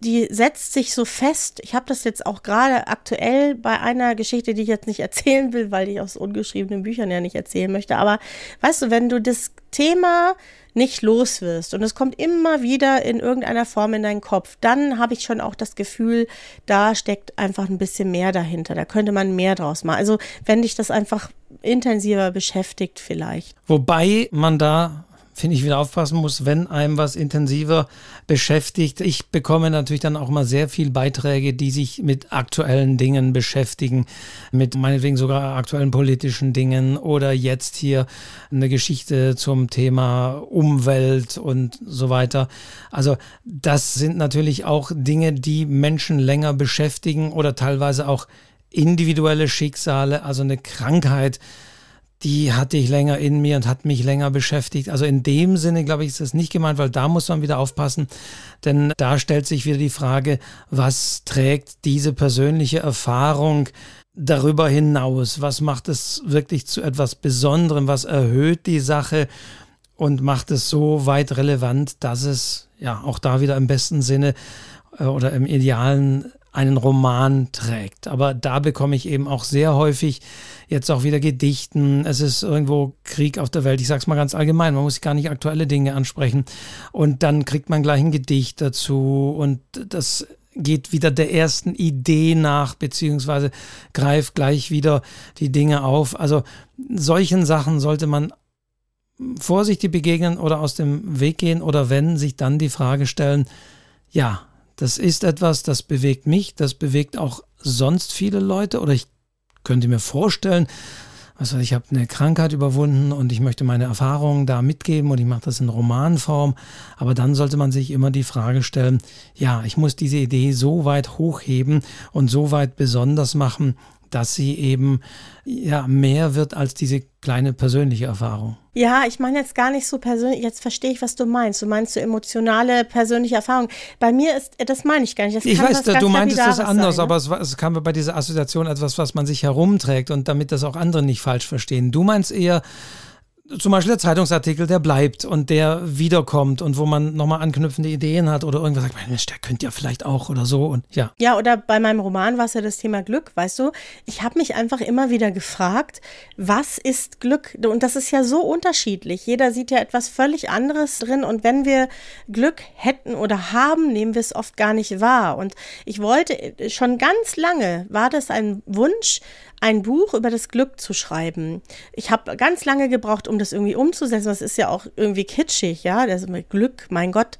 Die setzt sich so fest. Ich habe das jetzt auch gerade aktuell bei einer Geschichte, die ich jetzt nicht [laughs] erzählen will, weil ich aus ungeschriebenen Büchern ja nicht erzählen möchte. Aber weißt du, wenn du das Thema nicht los wirst und es kommt immer wieder in irgendeiner Form in deinen Kopf, dann habe ich schon auch das Gefühl, da steckt einfach ein bisschen mehr dahinter. Da könnte man mehr draus machen. Also wenn dich das einfach intensiver beschäftigt vielleicht. Wobei man da finde ich, wieder aufpassen muss, wenn einem was intensiver beschäftigt. Ich bekomme natürlich dann auch mal sehr viel Beiträge, die sich mit aktuellen Dingen beschäftigen, mit meinetwegen sogar aktuellen politischen Dingen oder jetzt hier eine Geschichte zum Thema Umwelt und so weiter. Also das sind natürlich auch Dinge, die Menschen länger beschäftigen oder teilweise auch individuelle Schicksale, also eine Krankheit, die hatte ich länger in mir und hat mich länger beschäftigt. Also in dem Sinne, glaube ich, ist das nicht gemeint, weil da muss man wieder aufpassen, denn da stellt sich wieder die Frage, was trägt diese persönliche Erfahrung darüber hinaus? Was macht es wirklich zu etwas Besonderem? Was erhöht die Sache und macht es so weit relevant, dass es ja auch da wieder im besten Sinne äh, oder im idealen einen Roman trägt. Aber da bekomme ich eben auch sehr häufig jetzt auch wieder Gedichten. Es ist irgendwo Krieg auf der Welt. Ich sage es mal ganz allgemein. Man muss gar nicht aktuelle Dinge ansprechen. Und dann kriegt man gleich ein Gedicht dazu. Und das geht wieder der ersten Idee nach, beziehungsweise greift gleich wieder die Dinge auf. Also solchen Sachen sollte man vorsichtig begegnen oder aus dem Weg gehen oder wenn sich dann die Frage stellen, ja, das ist etwas, das bewegt mich, das bewegt auch sonst viele Leute oder ich könnte mir vorstellen, also ich habe eine Krankheit überwunden und ich möchte meine Erfahrungen da mitgeben und ich mache das in Romanform. Aber dann sollte man sich immer die Frage stellen, ja, ich muss diese Idee so weit hochheben und so weit besonders machen, dass sie eben ja mehr wird als diese kleine persönliche Erfahrung. Ja, ich meine jetzt gar nicht so persönlich, jetzt verstehe ich, was du meinst. Du meinst so emotionale, persönliche Erfahrung. Bei mir ist, das meine ich gar nicht. Ich weiß, du meintest das anders, sein, ne? aber es, es kam bei dieser Assoziation etwas, was man sich herumträgt und damit das auch andere nicht falsch verstehen. Du meinst eher, zum Beispiel der Zeitungsartikel, der bleibt und der wiederkommt und wo man nochmal anknüpfende Ideen hat oder irgendwas sagt, Mensch, der könnte ja vielleicht auch oder so und ja. Ja, oder bei meinem Roman war es ja das Thema Glück, weißt du? Ich habe mich einfach immer wieder gefragt, was ist Glück? Und das ist ja so unterschiedlich. Jeder sieht ja etwas völlig anderes drin und wenn wir Glück hätten oder haben, nehmen wir es oft gar nicht wahr. Und ich wollte schon ganz lange, war das ein Wunsch, ein Buch über das Glück zu schreiben. Ich habe ganz lange gebraucht, um das irgendwie umzusetzen. Das ist ja auch irgendwie kitschig, ja. Das mit Glück, mein Gott.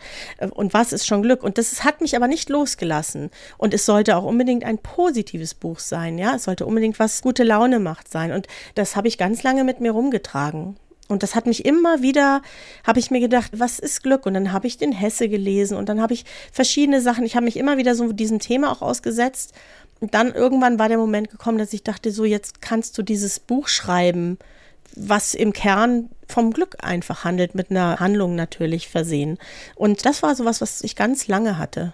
Und was ist schon Glück? Und das hat mich aber nicht losgelassen. Und es sollte auch unbedingt ein positives Buch sein, ja. Es sollte unbedingt was gute Laune macht sein. Und das habe ich ganz lange mit mir rumgetragen. Und das hat mich immer wieder, habe ich mir gedacht, was ist Glück? Und dann habe ich den Hesse gelesen und dann habe ich verschiedene Sachen, ich habe mich immer wieder so diesem Thema auch ausgesetzt dann irgendwann war der Moment gekommen, dass ich dachte, so jetzt kannst du dieses Buch schreiben, was im Kern vom Glück einfach handelt, mit einer Handlung natürlich versehen. Und das war sowas, was ich ganz lange hatte.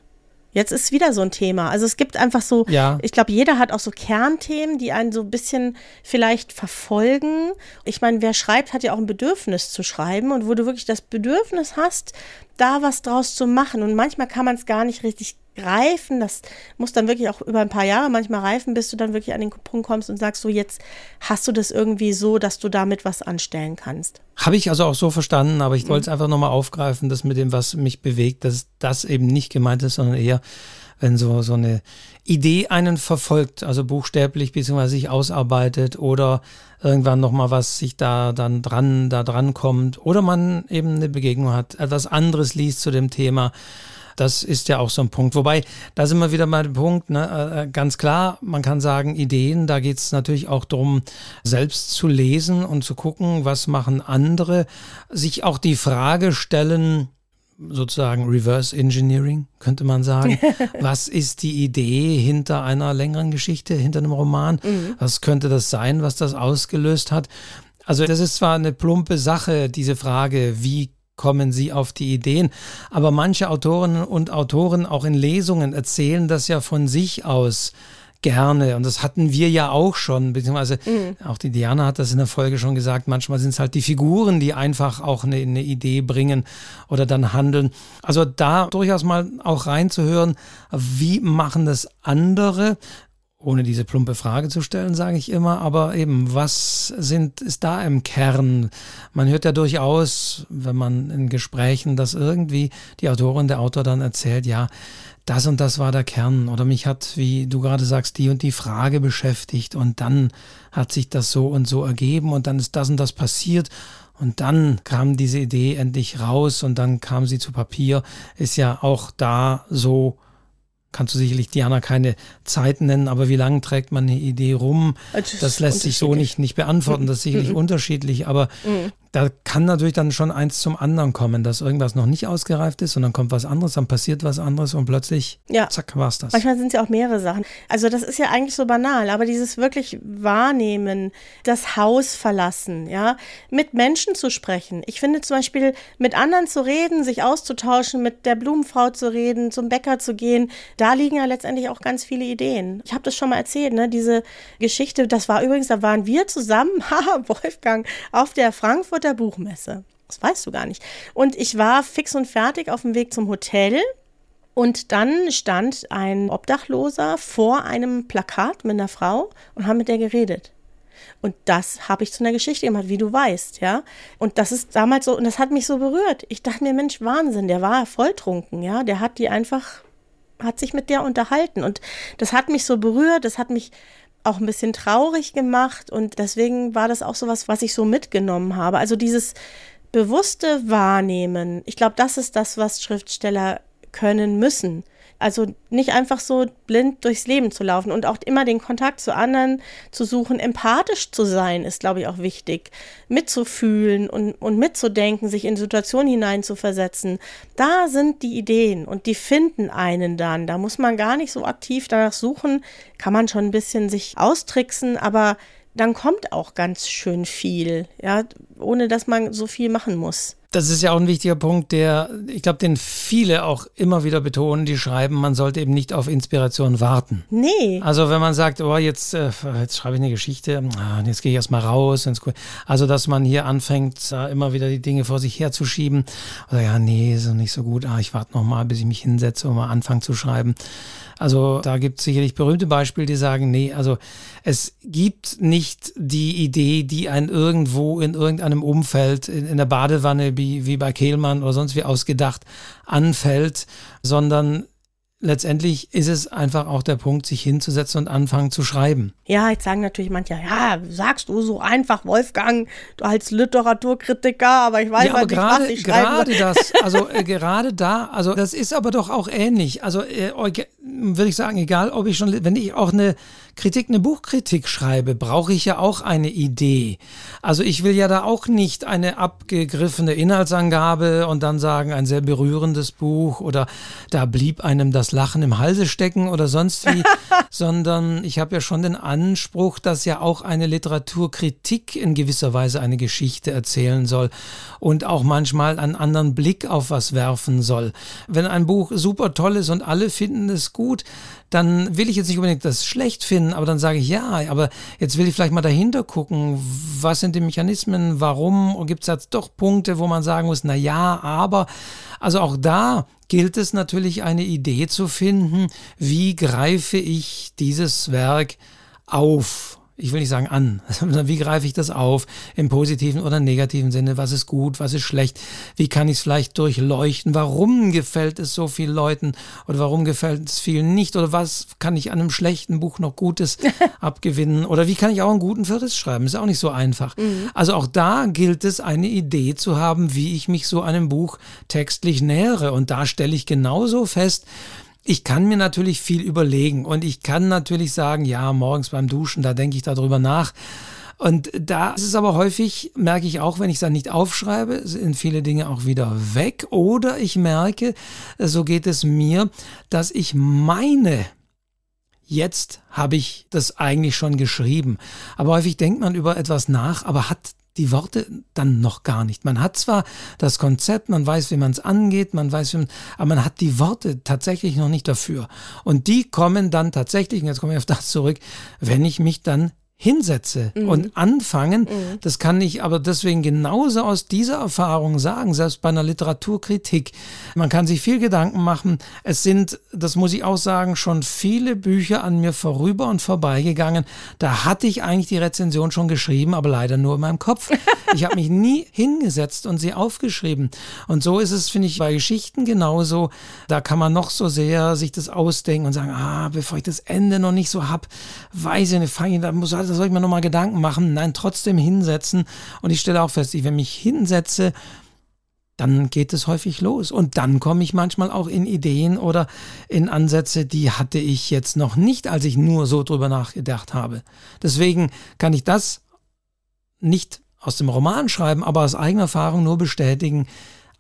Jetzt ist wieder so ein Thema. Also es gibt einfach so, ja. ich glaube, jeder hat auch so Kernthemen, die einen so ein bisschen vielleicht verfolgen. Ich meine, wer schreibt, hat ja auch ein Bedürfnis zu schreiben und wo du wirklich das Bedürfnis hast, da was draus zu machen. Und manchmal kann man es gar nicht richtig reifen. Das muss dann wirklich auch über ein paar Jahre manchmal reifen, bis du dann wirklich an den Punkt kommst und sagst, so jetzt hast du das irgendwie so, dass du damit was anstellen kannst. Habe ich also auch so verstanden, aber ich mhm. wollte es einfach nochmal aufgreifen, das mit dem, was mich bewegt, dass das eben nicht gemeint ist, sondern eher, wenn so, so eine Idee einen verfolgt, also buchstäblich beziehungsweise sich ausarbeitet oder irgendwann nochmal was sich da dann dran, da dran kommt oder man eben eine Begegnung hat, etwas anderes liest zu dem Thema das ist ja auch so ein Punkt. Wobei, da sind wir wieder mal der Punkt, ne? Äh, äh, ganz klar, man kann sagen, Ideen, da geht es natürlich auch darum, selbst zu lesen und zu gucken, was machen andere, sich auch die Frage stellen, sozusagen Reverse Engineering, könnte man sagen. [laughs] was ist die Idee hinter einer längeren Geschichte, hinter einem Roman? Mhm. Was könnte das sein, was das ausgelöst hat? Also das ist zwar eine plumpe Sache, diese Frage, wie kommen sie auf die Ideen. Aber manche Autorinnen und Autoren auch in Lesungen erzählen das ja von sich aus gerne. Und das hatten wir ja auch schon, beziehungsweise mhm. auch die Diana hat das in der Folge schon gesagt, manchmal sind es halt die Figuren, die einfach auch eine, eine, Idee bringen oder dann handeln. Also da durchaus mal auch reinzuhören, wie machen das andere, ohne diese plumpe Frage zu stellen, sage ich immer, aber eben, was sind, ist da im Kern? Man hört ja durchaus, wenn man in Gesprächen, dass irgendwie die Autorin, der Autor dann erzählt, ja, das und das war der Kern. Oder mich hat, wie du gerade sagst, die und die Frage beschäftigt. Und dann hat sich das so und so ergeben. Und dann ist das und das passiert. Und dann kam diese Idee endlich raus. Und dann kam sie zu Papier, ist ja auch da so kannst du sicherlich Diana keine Zeit nennen, aber wie lange trägt man eine Idee rum? Das, das lässt sich so nicht, nicht beantworten. Das ist sicherlich mhm. unterschiedlich, aber mhm da kann natürlich dann schon eins zum anderen kommen, dass irgendwas noch nicht ausgereift ist und dann kommt was anderes, dann passiert was anderes und plötzlich, ja. zack, war es das. Manchmal sind es ja auch mehrere Sachen. Also das ist ja eigentlich so banal, aber dieses wirklich Wahrnehmen, das Haus verlassen, ja, mit Menschen zu sprechen. Ich finde zum Beispiel, mit anderen zu reden, sich auszutauschen, mit der Blumenfrau zu reden, zum Bäcker zu gehen, da liegen ja letztendlich auch ganz viele Ideen. Ich habe das schon mal erzählt, ne, diese Geschichte, das war übrigens, da waren wir zusammen, haha, [laughs] Wolfgang, auf der Frankfurter der Buchmesse. Das weißt du gar nicht. Und ich war fix und fertig auf dem Weg zum Hotel. Und dann stand ein Obdachloser vor einem Plakat mit einer Frau und haben mit der geredet. Und das habe ich zu einer Geschichte gemacht, wie du weißt, ja. Und das ist damals so, und das hat mich so berührt. Ich dachte mir, Mensch, Wahnsinn, der war volltrunken, ja. Der hat die einfach, hat sich mit der unterhalten. Und das hat mich so berührt, das hat mich auch ein bisschen traurig gemacht und deswegen war das auch so was, was ich so mitgenommen habe. Also dieses bewusste Wahrnehmen. Ich glaube, das ist das, was Schriftsteller können müssen. Also nicht einfach so blind durchs Leben zu laufen und auch immer den Kontakt zu anderen zu suchen. Empathisch zu sein ist, glaube ich, auch wichtig. Mitzufühlen und, und mitzudenken, sich in Situationen hineinzuversetzen. Da sind die Ideen und die finden einen dann. Da muss man gar nicht so aktiv danach suchen. Kann man schon ein bisschen sich austricksen, aber dann kommt auch ganz schön viel, ja, ohne dass man so viel machen muss. Das ist ja auch ein wichtiger Punkt, der, ich glaube, den viele auch immer wieder betonen, die schreiben, man sollte eben nicht auf Inspiration warten. Nee. Also wenn man sagt, oh, jetzt, äh, jetzt schreibe ich eine Geschichte, ah, jetzt gehe ich erstmal raus. Also dass man hier anfängt, immer wieder die Dinge vor sich herzuschieben. Oder ja, nee, ist nicht so gut. Ah, ich warte noch mal, bis ich mich hinsetze und mal anfange zu schreiben. Also da gibt es sicherlich berühmte Beispiele, die sagen, nee, also es gibt nicht die Idee, die einen irgendwo in irgendeinem Umfeld, in, in der Badewanne wie, wie bei Kehlmann oder sonst wie ausgedacht, anfällt, sondern letztendlich ist es einfach auch der Punkt, sich hinzusetzen und anfangen zu schreiben. Ja, jetzt sagen natürlich manche, ja, sagst du so einfach, Wolfgang, du als Literaturkritiker, aber ich weiß ja, aber nicht, gerade, was ich schreibe. Gerade das, also äh, [laughs] gerade da, also das ist aber doch auch ähnlich. Also äh, würde ich sagen, egal ob ich schon, wenn ich auch eine Kritik, eine Buchkritik schreibe, brauche ich ja auch eine Idee. Also ich will ja da auch nicht eine abgegriffene Inhaltsangabe und dann sagen, ein sehr berührendes Buch oder da blieb einem das Lachen im Halse stecken oder sonst wie, [laughs] sondern ich habe ja schon den Anspruch, dass ja auch eine Literaturkritik in gewisser Weise eine Geschichte erzählen soll und auch manchmal einen anderen Blick auf was werfen soll. Wenn ein Buch super toll ist und alle finden es gut, dann will ich jetzt nicht unbedingt das schlecht finden, aber dann sage ich ja, aber jetzt will ich vielleicht mal dahinter gucken, was sind die Mechanismen, warum gibt es jetzt doch Punkte, wo man sagen muss, na ja, aber, also auch da gilt es natürlich eine Idee zu finden, wie greife ich dieses Werk auf ich will nicht sagen an, [laughs] sondern wie greife ich das auf im positiven oder negativen Sinne? Was ist gut, was ist schlecht? Wie kann ich es vielleicht durchleuchten? Warum gefällt es so vielen Leuten oder warum gefällt es vielen nicht? Oder was kann ich an einem schlechten Buch noch Gutes [laughs] abgewinnen? Oder wie kann ich auch einen guten Verriss schreiben? Ist auch nicht so einfach. Mhm. Also auch da gilt es, eine Idee zu haben, wie ich mich so einem Buch textlich nähere. Und da stelle ich genauso fest, ich kann mir natürlich viel überlegen und ich kann natürlich sagen, ja, morgens beim Duschen, da denke ich darüber nach. Und da ist es aber häufig, merke ich auch, wenn ich es dann nicht aufschreibe, sind viele Dinge auch wieder weg. Oder ich merke, so geht es mir, dass ich meine, jetzt habe ich das eigentlich schon geschrieben. Aber häufig denkt man über etwas nach, aber hat die Worte dann noch gar nicht. Man hat zwar das Konzept, man weiß, wie man es angeht, man weiß, man, aber man hat die Worte tatsächlich noch nicht dafür. Und die kommen dann tatsächlich, und jetzt komme ich auf das zurück, wenn ich mich dann hinsetze mhm. und anfangen. Mhm. Das kann ich aber deswegen genauso aus dieser Erfahrung sagen, selbst bei einer Literaturkritik. Man kann sich viel Gedanken machen. Es sind, das muss ich auch sagen, schon viele Bücher an mir vorüber und vorbeigegangen. Da hatte ich eigentlich die Rezension schon geschrieben, aber leider nur in meinem Kopf. Ich habe mich nie [laughs] hingesetzt und sie aufgeschrieben. Und so ist es, finde ich, bei Geschichten genauso. Da kann man noch so sehr sich das ausdenken und sagen, ah, bevor ich das Ende noch nicht so hab, weiß ich nicht, fange ich, da muss da soll ich mir nochmal Gedanken machen. Nein, trotzdem hinsetzen. Und ich stelle auch fest, ich, wenn mich hinsetze, dann geht es häufig los. Und dann komme ich manchmal auch in Ideen oder in Ansätze, die hatte ich jetzt noch nicht, als ich nur so drüber nachgedacht habe. Deswegen kann ich das nicht aus dem Roman schreiben, aber aus eigener Erfahrung nur bestätigen.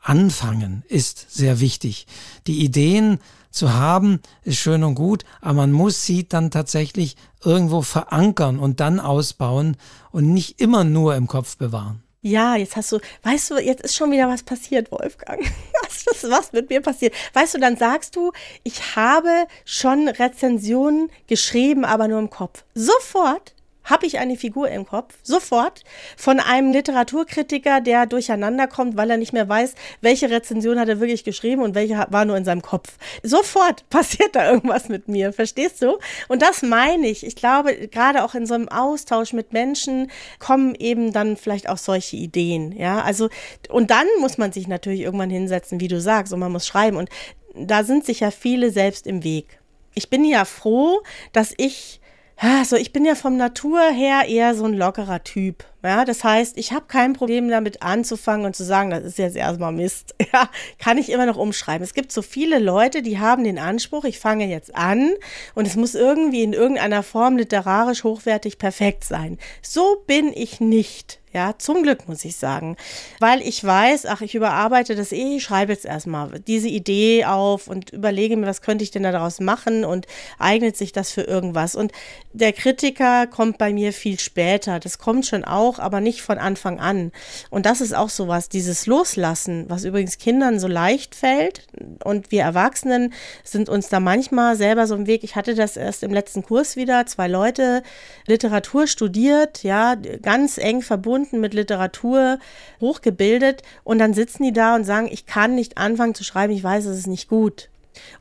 Anfangen ist sehr wichtig. Die Ideen zu haben, ist schön und gut, aber man muss sie dann tatsächlich irgendwo verankern und dann ausbauen und nicht immer nur im Kopf bewahren. Ja, jetzt hast du, weißt du, jetzt ist schon wieder was passiert, Wolfgang. [laughs] Was ist was mit mir passiert? Weißt du, dann sagst du, ich habe schon Rezensionen geschrieben, aber nur im Kopf. Sofort habe ich eine Figur im Kopf, sofort, von einem Literaturkritiker, der durcheinander kommt, weil er nicht mehr weiß, welche Rezension hat er wirklich geschrieben und welche war nur in seinem Kopf. Sofort [laughs] passiert da irgendwas mit mir, verstehst du? Und das meine ich. Ich glaube, gerade auch in so einem Austausch mit Menschen kommen eben dann vielleicht auch solche Ideen, ja? Also, und dann muss man sich natürlich irgendwann hinsetzen, wie du sagst, und man muss schreiben. Und da sind sich ja viele selbst im Weg. Ich bin ja froh, dass ich also ich bin ja vom Natur her eher so ein lockerer Typ. Ja, das heißt, ich habe kein Problem damit anzufangen und zu sagen, das ist jetzt erstmal Mist. [laughs] Ja, kann ich immer noch umschreiben. Es gibt so viele Leute, die haben den Anspruch, ich fange jetzt an und es muss irgendwie in irgendeiner Form literarisch hochwertig perfekt sein. So bin ich nicht. Ja, zum Glück muss ich sagen. Weil ich weiß, ach, ich überarbeite das eh, ich schreibe jetzt erstmal diese Idee auf und überlege mir, was könnte ich denn daraus machen und eignet sich das für irgendwas. Und der Kritiker kommt bei mir viel später. Das kommt schon auch auch, aber nicht von Anfang an. Und das ist auch sowas, dieses Loslassen, was übrigens Kindern so leicht fällt. Und wir Erwachsenen sind uns da manchmal selber so im Weg. Ich hatte das erst im letzten Kurs wieder, zwei Leute, Literatur studiert, ja, ganz eng verbunden mit Literatur, hochgebildet. Und dann sitzen die da und sagen, ich kann nicht anfangen zu schreiben, ich weiß, es ist nicht gut.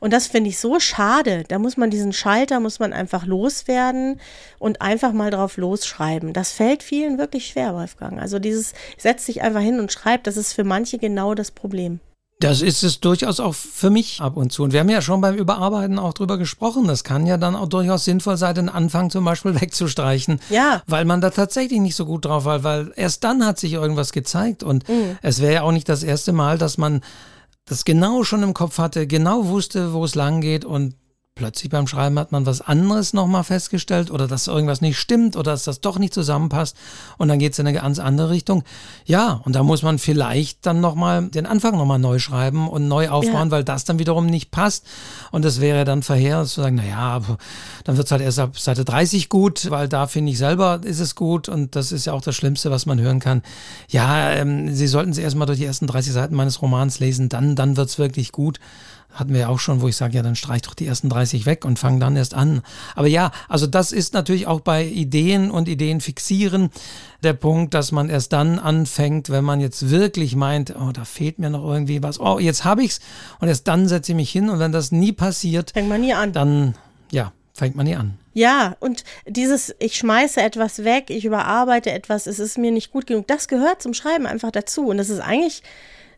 Und das finde ich so schade. Da muss man diesen Schalter, muss man einfach loswerden und einfach mal drauf losschreiben. Das fällt vielen wirklich schwer, Wolfgang. Also dieses, setzt sich einfach hin und schreibt, das ist für manche genau das Problem. Das ist es durchaus auch für mich ab und zu. Und wir haben ja schon beim Überarbeiten auch drüber gesprochen. Das kann ja dann auch durchaus sinnvoll sein, den Anfang zum Beispiel [laughs] wegzustreichen. Ja. Weil man da tatsächlich nicht so gut drauf war, weil erst dann hat sich irgendwas gezeigt. Und mhm. es wäre ja auch nicht das erste Mal, dass man das genau schon im Kopf hatte, genau wusste, wo es lang geht und plötzlich beim Schreiben hat man was anderes nochmal festgestellt oder dass irgendwas nicht stimmt oder dass das doch nicht zusammenpasst und dann geht es in eine ganz andere Richtung. Ja, und da muss man vielleicht dann nochmal den Anfang nochmal neu schreiben und neu aufbauen, ja. weil das dann wiederum nicht passt. Und das wäre dann verheerend zu sagen, naja, dann wird es halt erst ab Seite 30 gut, weil da finde ich selber ist es gut und das ist ja auch das Schlimmste, was man hören kann. Ja, ähm, Sie sollten Sie erstmal durch die ersten 30 Seiten meines Romans lesen, dann, dann wird es wirklich gut hatten wir ja auch schon, wo ich sage, ja, dann streich doch die ersten 30 weg und fang dann erst an. Aber ja, also das ist natürlich auch bei Ideen und Ideen fixieren der Punkt, dass man erst dann anfängt, wenn man jetzt wirklich meint, oh, da fehlt mir noch irgendwie was. Oh, jetzt habe ich's und erst dann setze ich mich hin und wenn das nie passiert, fängt man nie an. Dann ja, fängt man nie an. Ja, und dieses, ich schmeiße etwas weg, ich überarbeite etwas, es ist mir nicht gut genug, das gehört zum Schreiben einfach dazu. Und das ist eigentlich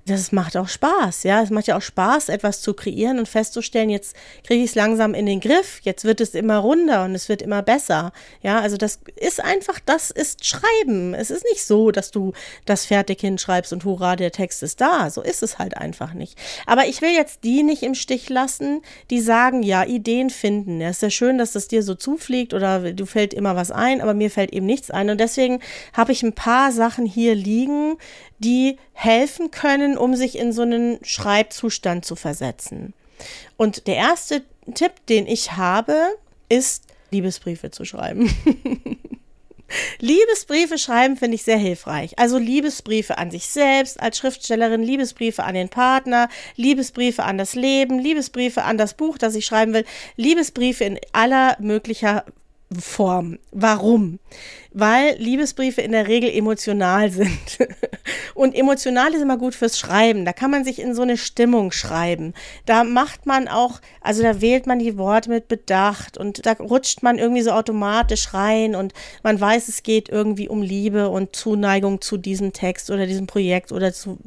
das macht auch Spaß, ja. Es macht ja auch Spaß, etwas zu kreieren und festzustellen, jetzt kriege ich es langsam in den Griff, jetzt wird es immer runder und es wird immer besser. Ja, also das ist einfach, das ist Schreiben. Es ist nicht so, dass du das fertig hinschreibst und hurra, der Text ist da. So ist es halt einfach nicht. Aber ich will jetzt die nicht im Stich lassen, die sagen, ja, Ideen finden. Ja, ist ja schön, dass das dir so zufliegt oder du fällt immer was ein, aber mir fällt eben nichts ein. Und deswegen habe ich ein paar Sachen hier liegen, die helfen können, um sich in so einen Schreibzustand zu versetzen. Und der erste Tipp, den ich habe, ist, Liebesbriefe zu schreiben. [laughs] Liebesbriefe schreiben finde ich sehr hilfreich. Also Liebesbriefe an sich selbst als Schriftstellerin, Liebesbriefe an den Partner, Liebesbriefe an das Leben, Liebesbriefe an das Buch, das ich schreiben will, Liebesbriefe in aller möglicher Form. Warum? Weil Liebesbriefe in der Regel emotional [laughs] sind. Und emotional ist immer gut fürs Schreiben. Da kann man sich in so eine Stimmung schreiben. Da macht man auch, also da wählt man die Worte mit Bedacht und da rutscht man irgendwie so automatisch rein und man weiß, es geht irgendwie um Liebe und Zuneigung zu diesem Text oder diesem Projekt oder zu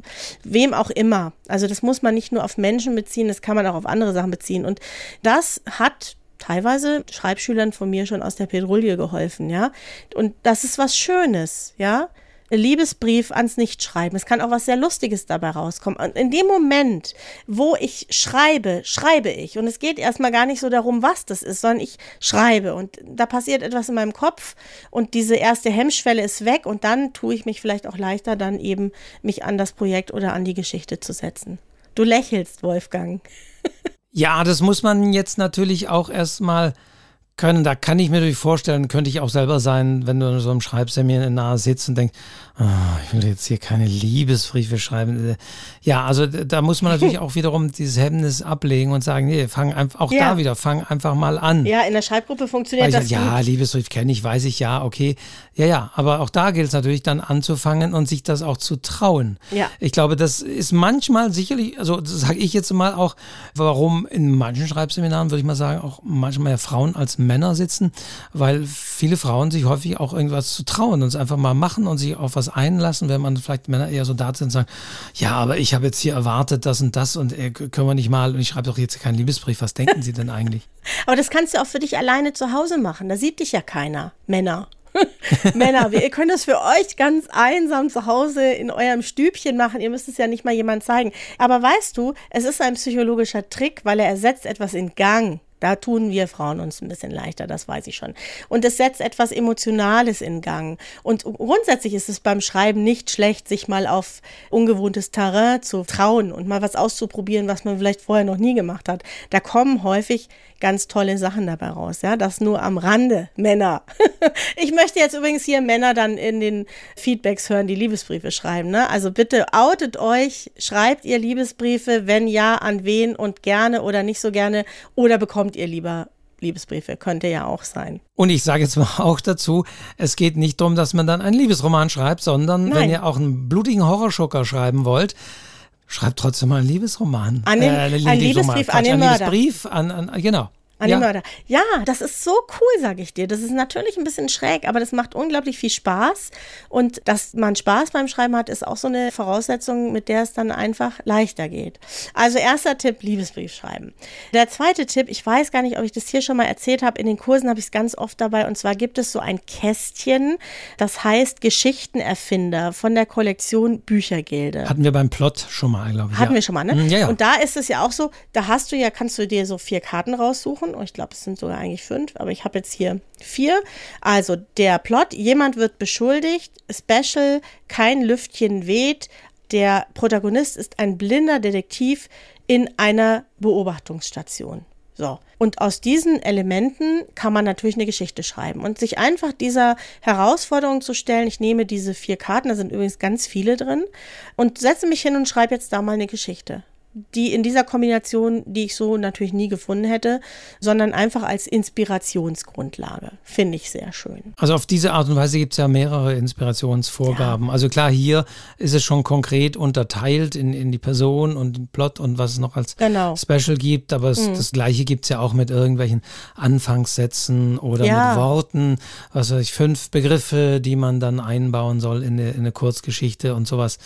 wem auch immer. Also das muss man nicht nur auf Menschen beziehen, das kann man auch auf andere Sachen beziehen. Und das hat teilweise Schreibschülern von mir schon aus der Petrouille geholfen, ja. Und das ist was Schönes, ja. Liebesbrief ans Nichtschreiben. Es kann auch was sehr Lustiges dabei rauskommen. Und in dem Moment, wo ich schreibe, schreibe ich. Und es geht erstmal gar nicht so darum, was das ist, sondern ich schreibe. Und da passiert etwas in meinem Kopf und diese erste Hemmschwelle ist weg. Und dann tue ich mich vielleicht auch leichter, dann eben mich an das Projekt oder an die Geschichte zu setzen. Du lächelst, Wolfgang. [laughs] Ja, das muss man jetzt natürlich auch erstmal können. Da kann ich mir natürlich vorstellen, könnte ich auch selber sein, wenn du in so einem Schreibseminar nahe sitzt und denkst, oh, ich will jetzt hier keine Liebesbriefe schreiben. Ja, also da muss man [laughs] natürlich auch wiederum dieses Hemmnis ablegen und sagen, nee, fang einfach, auch ja. da wieder, fang einfach mal an. Ja, in der Schreibgruppe funktioniert Weil das ich, Ja, Liebesbrief kenne ich, weiß ich, ja, okay. Ja, ja, aber auch da gilt es natürlich dann anzufangen und sich das auch zu trauen. Ja. Ich glaube, das ist manchmal sicherlich, also sage ich jetzt mal auch, warum in manchen Schreibseminaren, würde ich mal sagen, auch manchmal ja Frauen als Männer sitzen, weil viele Frauen sich häufig auch irgendwas zu trauen und es einfach mal machen und sich auf was einlassen, wenn man vielleicht Männer eher so da sind und sagen, ja, aber ich habe jetzt hier erwartet das und das und äh, können wir nicht mal und ich schreibe doch jetzt keinen Liebesbrief, was denken Sie denn eigentlich? [laughs] aber das kannst du auch für dich alleine zu Hause machen, da sieht dich ja keiner, Männer. [laughs] Männer, ihr könnt das für euch ganz einsam zu Hause in eurem Stübchen machen. Ihr müsst es ja nicht mal jemand zeigen. Aber weißt du, es ist ein psychologischer Trick, weil er ersetzt etwas in Gang. Da tun wir Frauen uns ein bisschen leichter, das weiß ich schon. Und es setzt etwas Emotionales in Gang. Und grundsätzlich ist es beim Schreiben nicht schlecht, sich mal auf ungewohntes Terrain zu trauen und mal was auszuprobieren, was man vielleicht vorher noch nie gemacht hat. Da kommen häufig ganz tolle Sachen dabei raus. Ja, das nur am Rande, Männer. [laughs] ich möchte jetzt übrigens hier Männer dann in den Feedbacks hören, die Liebesbriefe schreiben. Ne? Also bitte outet euch, schreibt ihr Liebesbriefe, wenn ja, an wen und gerne oder nicht so gerne oder bekommt bekommt ihr lieber Liebesbriefe, könnte ja auch sein. Und ich sage jetzt mal [laughs] auch dazu, es geht nicht darum, dass man dann einen Liebesroman schreibt, sondern Nein. wenn ihr auch einen blutigen Horrorschocker schreiben wollt, schreibt trotzdem mal einen Liebesroman. An den, äh, einen Liebesbrief an den Mörder. Liebesbrief an, an, genau. An ja. den Mörder. Ja, das ist so cool, sage ich dir. Das ist natürlich ein bisschen schräg, aber das macht unglaublich viel Spaß. Und dass man Spaß beim Schreiben hat, ist auch so eine Voraussetzung, mit der es dann einfach leichter geht. Also erster Tipp, Liebesbrief schreiben. Der zweite Tipp, ich weiß gar nicht, ob ich das hier schon mal erzählt habe, in den Kursen habe ich es ganz oft dabei. Und zwar gibt es so ein Kästchen, das heißt Geschichtenerfinder von der Kollektion Büchergilde. Hatten wir beim Plot schon mal, glaube ich. Hatten ja. wir schon mal, ne? Mhm, ja, ja. Und da ist es ja auch so, da hast du ja, kannst du dir so vier Karten raussuchen und ich glaube, es sind sogar eigentlich fünf, aber ich habe jetzt hier vier. Also der Plot, jemand wird beschuldigt, Special, kein Lüftchen weht, der Protagonist ist ein blinder Detektiv in einer Beobachtungsstation. So. Und aus diesen Elementen kann man natürlich eine Geschichte schreiben und sich einfach dieser Herausforderung zu stellen. Ich nehme diese vier Karten, da sind übrigens ganz viele drin, und setze mich hin und schreibe jetzt da mal eine Geschichte die in dieser Kombination, die ich so natürlich nie gefunden hätte, sondern einfach als Inspirationsgrundlage. Finde ich sehr schön. Also auf diese Art und Weise gibt es ja mehrere Inspirationsvorgaben. Ja. Also klar, hier ist es schon konkret unterteilt in, in die Person und den Plot und was es noch als genau. Special gibt, aber es, mhm. das gleiche gibt es ja auch mit irgendwelchen Anfangssätzen oder ja. mit Worten, was weiß ich, fünf Begriffe, die man dann einbauen soll in eine, in eine Kurzgeschichte und sowas.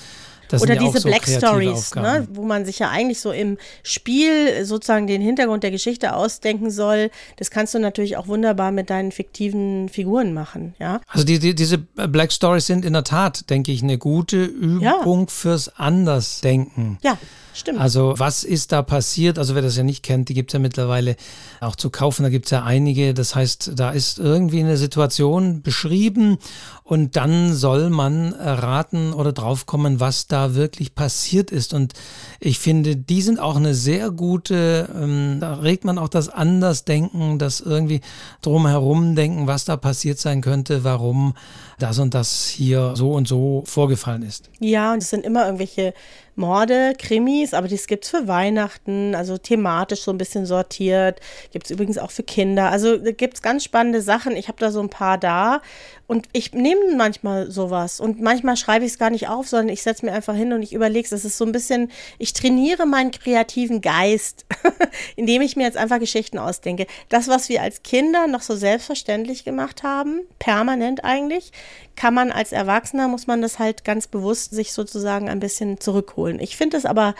Das Oder diese so Black Stories, ne, wo man sich ja eigentlich so im Spiel sozusagen den Hintergrund der Geschichte ausdenken soll. Das kannst du natürlich auch wunderbar mit deinen fiktiven Figuren machen, ja. Also die, die, diese Black Stories sind in der Tat, denke ich, eine gute Übung ja. fürs Andersdenken. Ja. Stimmt. Also was ist da passiert? Also wer das ja nicht kennt, die gibt es ja mittlerweile auch zu kaufen. Da gibt es ja einige. Das heißt, da ist irgendwie eine Situation beschrieben und dann soll man erraten oder draufkommen, was da wirklich passiert ist. Und ich finde, die sind auch eine sehr gute, ähm, da regt man auch das Andersdenken, das irgendwie drumherum denken, was da passiert sein könnte, warum das und das hier so und so vorgefallen ist. Ja, und es sind immer irgendwelche Morde, Krimis, aber das gibt es für Weihnachten, also thematisch so ein bisschen sortiert. Gibt es übrigens auch für Kinder. Also gibt es ganz spannende Sachen. Ich habe da so ein paar da und ich nehme manchmal sowas und manchmal schreibe ich es gar nicht auf, sondern ich setze mir einfach hin und ich überlege es. Es ist so ein bisschen, ich trainiere meinen kreativen Geist, [laughs] indem ich mir jetzt einfach Geschichten ausdenke. Das, was wir als Kinder noch so selbstverständlich gemacht haben, permanent eigentlich, kann man als Erwachsener, muss man das halt ganz bewusst sich sozusagen ein bisschen zurückholen. Ich finde es aber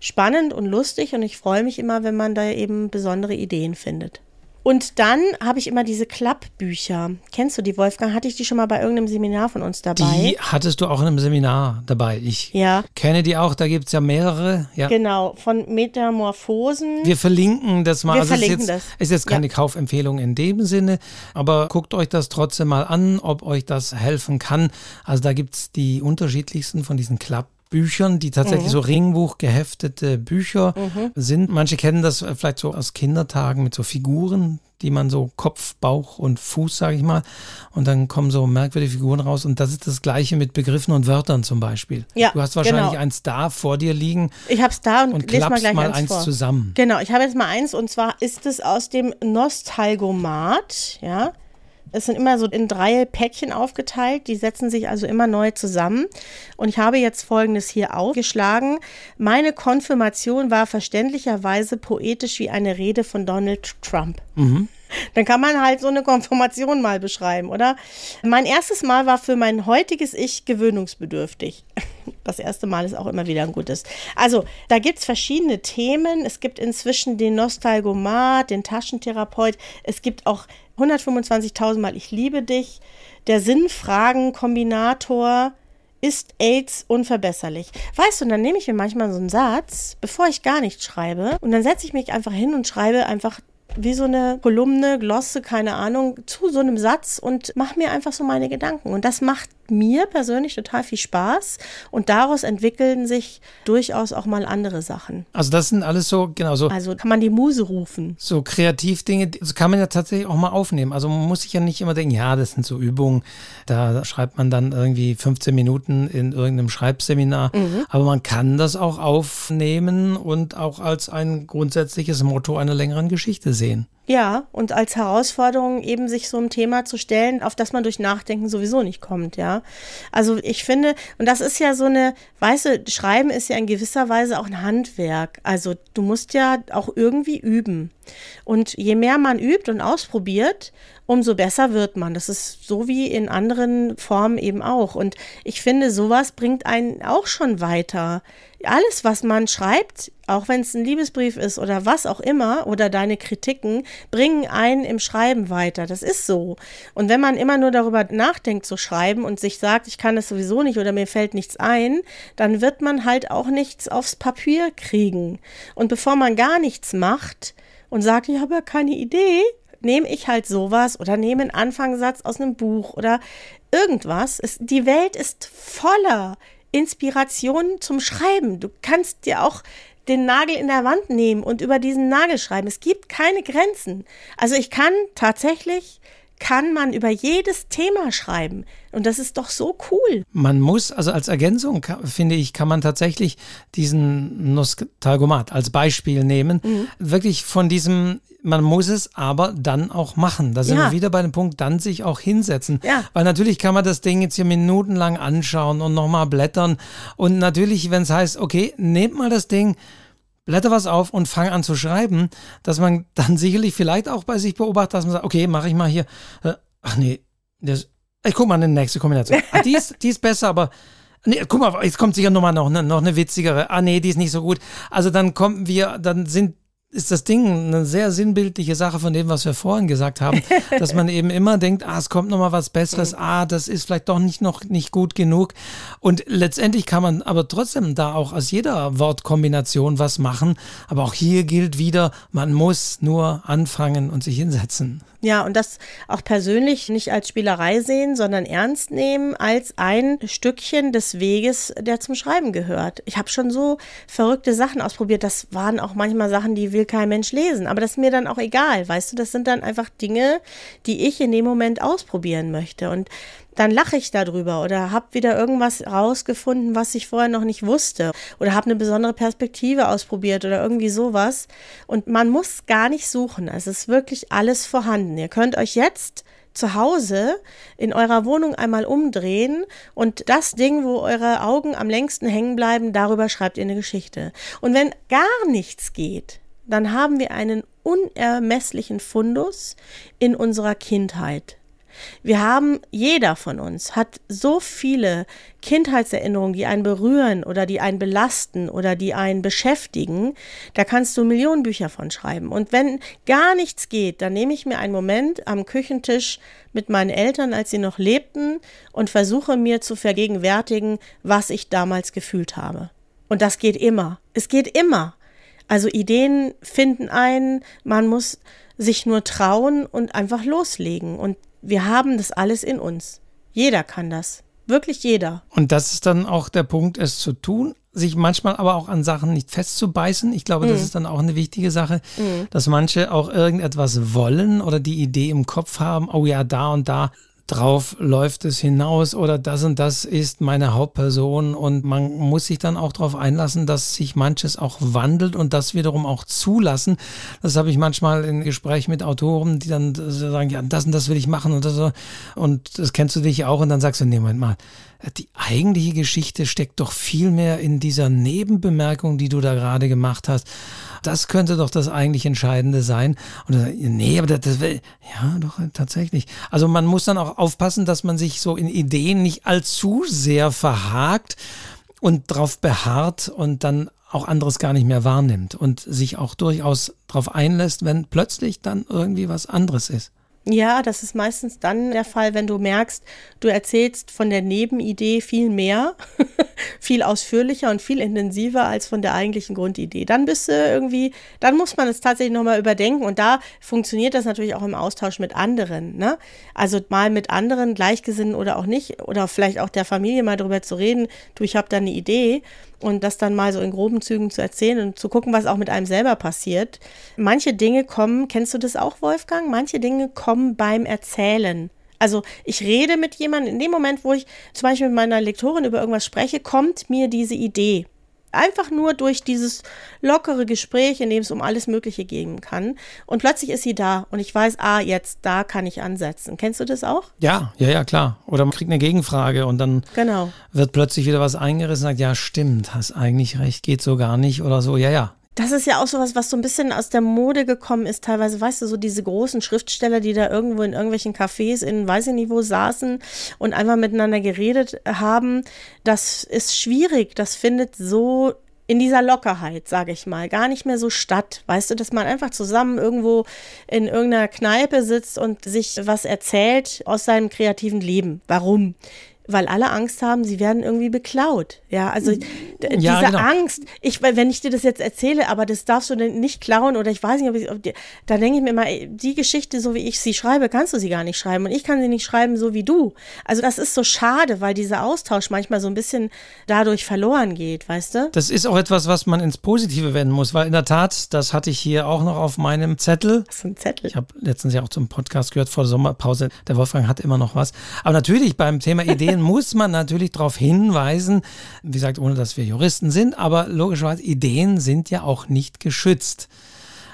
spannend und lustig und ich freue mich immer, wenn man da eben besondere Ideen findet. Und dann habe ich immer diese Klappbücher. Kennst du die, Wolfgang? Hatte ich die schon mal bei irgendeinem Seminar von uns dabei? Die hattest du auch in einem Seminar dabei. Ich ja. kenne die auch, da gibt es ja mehrere. Ja. Genau, von Metamorphosen. Wir verlinken das mal. Wir also verlinken ist jetzt, das. Ist jetzt keine ja. Kaufempfehlung in dem Sinne, aber guckt euch das trotzdem mal an, ob euch das helfen kann. Also da gibt es die unterschiedlichsten von diesen Klappbüchern. Büchern, die tatsächlich mhm. so Ringbuch geheftete Bücher mhm. sind. Manche kennen das vielleicht so aus Kindertagen mit so Figuren, die man so Kopf, Bauch und Fuß, sage ich mal, und dann kommen so merkwürdige Figuren raus. Und das ist das Gleiche mit Begriffen und Wörtern zum Beispiel. Ja, du hast wahrscheinlich genau. eins da vor dir liegen. Ich habe es da und, und lese mal gleich mal eins, eins vor. zusammen. Genau, ich habe jetzt mal eins und zwar ist es aus dem Nostalgomat, ja. Es sind immer so in drei Päckchen aufgeteilt, die setzen sich also immer neu zusammen. Und ich habe jetzt Folgendes hier aufgeschlagen. Meine Konfirmation war verständlicherweise poetisch wie eine Rede von Donald Trump. Mhm. Dann kann man halt so eine Konfirmation mal beschreiben, oder? Mein erstes Mal war für mein heutiges Ich gewöhnungsbedürftig. [laughs] Das erste Mal ist auch immer wieder ein gutes. Also, da gibt es verschiedene Themen. Es gibt inzwischen den Nostalgomat, den Taschentherapeut. Es gibt auch 125.000 Mal Ich liebe dich. Der Sinnfragen-Kombinator ist AIDS unverbesserlich. Weißt du, und dann nehme ich mir manchmal so einen Satz, bevor ich gar nichts schreibe, und dann setze ich mich einfach hin und schreibe einfach wie so eine Kolumne, Glosse, keine Ahnung, zu so einem Satz und mache mir einfach so meine Gedanken. Und das macht mir persönlich total viel Spaß und daraus entwickeln sich durchaus auch mal andere Sachen. Also das sind alles so, genau so. Also kann man die Muse rufen. So Kreativdinge, das kann man ja tatsächlich auch mal aufnehmen. Also man muss sich ja nicht immer denken, ja, das sind so Übungen, da schreibt man dann irgendwie 15 Minuten in irgendeinem Schreibseminar. Mhm. Aber man kann das auch aufnehmen und auch als ein grundsätzliches Motto einer längeren Geschichte sehen. Ja, und als Herausforderung eben sich so ein Thema zu stellen, auf das man durch Nachdenken sowieso nicht kommt, ja. Also ich finde, und das ist ja so eine, weißt du, Schreiben ist ja in gewisser Weise auch ein Handwerk. Also du musst ja auch irgendwie üben. Und je mehr man übt und ausprobiert, umso besser wird man. Das ist so wie in anderen Formen eben auch. Und ich finde, sowas bringt einen auch schon weiter. Alles, was man schreibt, auch wenn es ein Liebesbrief ist oder was auch immer, oder deine Kritiken, bringen einen im Schreiben weiter. Das ist so. Und wenn man immer nur darüber nachdenkt zu schreiben und sich sagt, ich kann das sowieso nicht oder mir fällt nichts ein, dann wird man halt auch nichts aufs Papier kriegen. Und bevor man gar nichts macht, und sagt, ich habe ja keine Idee, nehme ich halt sowas oder nehme einen Anfangssatz aus einem Buch oder irgendwas. Es, die Welt ist voller Inspirationen zum Schreiben. Du kannst dir auch den Nagel in der Wand nehmen und über diesen Nagel schreiben. Es gibt keine Grenzen. Also ich kann tatsächlich kann man über jedes Thema schreiben. Und das ist doch so cool. Man muss, also als Ergänzung, finde ich, kann man tatsächlich diesen Nostalgomat als Beispiel nehmen. Mhm. Wirklich von diesem, man muss es aber dann auch machen. Da sind ja. wir wieder bei dem Punkt, dann sich auch hinsetzen. Ja. Weil natürlich kann man das Ding jetzt hier minutenlang anschauen und nochmal blättern. Und natürlich, wenn es heißt, okay, nehmt mal das Ding, blätter was auf und fang an zu schreiben, dass man [laughs] dann sicherlich vielleicht auch bei sich beobachtet, dass man sagt, okay, mache ich mal hier, äh, ach nee, das, ich guck mal in die nächste Kombination. [laughs] Ah, die, ist, die ist besser, aber Nee, guck mal, jetzt kommt sicher nochmal noch, noch eine witzigere. Ah, nee, die ist nicht so gut. Also dann kommen wir, dann sind ist das Ding eine sehr sinnbildliche Sache von dem, was wir vorhin gesagt haben, [laughs] dass man eben immer denkt, ah, es kommt noch mal was Besseres, mhm. ah, das ist vielleicht doch nicht noch nicht gut genug. Und letztendlich kann man aber trotzdem da auch aus jeder Wortkombination was machen. Aber auch hier gilt wieder, man muss nur anfangen und sich hinsetzen. Ja, und das auch persönlich nicht als Spielerei sehen, sondern ernst nehmen als ein Stückchen des Weges, der zum Schreiben gehört. Ich habe schon so verrückte Sachen ausprobiert. Das waren auch manchmal Sachen, die will kein Mensch lesen. Aber das ist mir dann auch egal, weißt du, das sind dann einfach Dinge, die ich in dem Moment ausprobieren möchte. Und dann lache ich darüber oder habe wieder irgendwas rausgefunden, was ich vorher noch nicht wusste oder habe eine besondere Perspektive ausprobiert oder irgendwie sowas. Und man muss gar nicht suchen. Es ist wirklich alles vorhanden. Ihr könnt euch jetzt zu Hause in eurer Wohnung einmal umdrehen und das Ding, wo eure Augen am längsten hängen bleiben, darüber schreibt ihr eine Geschichte. Und wenn gar nichts geht, dann haben wir einen unermesslichen Fundus in unserer Kindheit. Wir haben, jeder von uns hat so viele Kindheitserinnerungen, die einen berühren oder die einen belasten oder die einen beschäftigen. Da kannst du Millionen Bücher von schreiben. Und wenn gar nichts geht, dann nehme ich mir einen Moment am Küchentisch mit meinen Eltern, als sie noch lebten, und versuche mir zu vergegenwärtigen, was ich damals gefühlt habe. Und das geht immer. Es geht immer. Also Ideen finden einen, man muss sich nur trauen und einfach loslegen. Und wir haben das alles in uns. Jeder kann das. Wirklich jeder. Und das ist dann auch der Punkt, es zu tun, sich manchmal aber auch an Sachen nicht festzubeißen. Ich glaube, mhm. das ist dann auch eine wichtige Sache, mhm. dass manche auch irgendetwas wollen oder die Idee im Kopf haben, oh ja, da und da drauf läuft es hinaus oder das und das ist meine Hauptperson und man muss sich dann auch darauf einlassen, dass sich manches auch wandelt und das wiederum auch zulassen. Das habe ich manchmal in Gespräch mit Autoren, die dann sagen, ja, das und das will ich machen und das und das kennst du dich auch und dann sagst du, nee, Moment mal, die eigentliche Geschichte steckt doch viel mehr in dieser Nebenbemerkung, die du da gerade gemacht hast. Das könnte doch das eigentlich Entscheidende sein. Und dann, nee, aber das, das will, ja, doch, tatsächlich. Also man muss dann auch aufpassen, dass man sich so in Ideen nicht allzu sehr verhakt und darauf beharrt und dann auch anderes gar nicht mehr wahrnimmt und sich auch durchaus darauf einlässt, wenn plötzlich dann irgendwie was anderes ist. Ja, das ist meistens dann der Fall, wenn du merkst, du erzählst von der Nebenidee viel mehr, [laughs] viel ausführlicher und viel intensiver als von der eigentlichen Grundidee. Dann bist du irgendwie, dann muss man es tatsächlich nochmal überdenken und da funktioniert das natürlich auch im Austausch mit anderen. Ne? Also mal mit anderen, Gleichgesinnten oder auch nicht, oder vielleicht auch der Familie mal darüber zu reden, du, ich habe da eine Idee und das dann mal so in groben Zügen zu erzählen und zu gucken, was auch mit einem selber passiert. Manche Dinge kommen, kennst du das auch, Wolfgang? Manche Dinge kommen beim Erzählen. Also ich rede mit jemandem, in dem Moment, wo ich zum Beispiel mit meiner Lektorin über irgendwas spreche, kommt mir diese Idee. Einfach nur durch dieses lockere Gespräch, in dem es um alles Mögliche gehen kann. Und plötzlich ist sie da und ich weiß, ah, jetzt, da kann ich ansetzen. Kennst du das auch? Ja, ja, ja, klar. Oder man kriegt eine Gegenfrage und dann genau. wird plötzlich wieder was eingerissen und sagt, ja, stimmt, hast eigentlich recht, geht so gar nicht oder so. Ja, ja, das ist ja auch sowas, was so ein bisschen aus der Mode gekommen ist, teilweise, weißt du, so diese großen Schriftsteller, die da irgendwo in irgendwelchen Cafés in weiß ich nicht wo saßen und einfach miteinander geredet haben. Das ist schwierig. Das findet so in dieser Lockerheit, sage ich mal, gar nicht mehr so statt. Weißt du, dass man einfach zusammen irgendwo in irgendeiner Kneipe sitzt und sich was erzählt aus seinem kreativen Leben. Warum? Weil alle Angst haben, sie werden irgendwie beklaut. Ja, also ja, diese genau. Angst, ich, wenn ich dir das jetzt erzähle, aber das darfst du denn nicht klauen oder ich weiß nicht, ob ich, ob die, da denke ich mir immer, die Geschichte, so wie ich sie schreibe, kannst du sie gar nicht schreiben und ich kann sie nicht schreiben, so wie du. Also das ist so schade, weil dieser Austausch manchmal so ein bisschen dadurch verloren geht, weißt du? Das ist auch etwas, was man ins Positive wenden muss, weil in der Tat, das hatte ich hier auch noch auf meinem Zettel. Was ist ein Zettel? Ich habe letztens ja auch zum Podcast gehört vor der Sommerpause, der Wolfgang hat immer noch was. Aber natürlich beim Thema [laughs] Ideen Ideen muss man natürlich darauf hinweisen, wie gesagt, ohne dass wir Juristen sind, aber logischerweise Ideen sind ja auch nicht geschützt.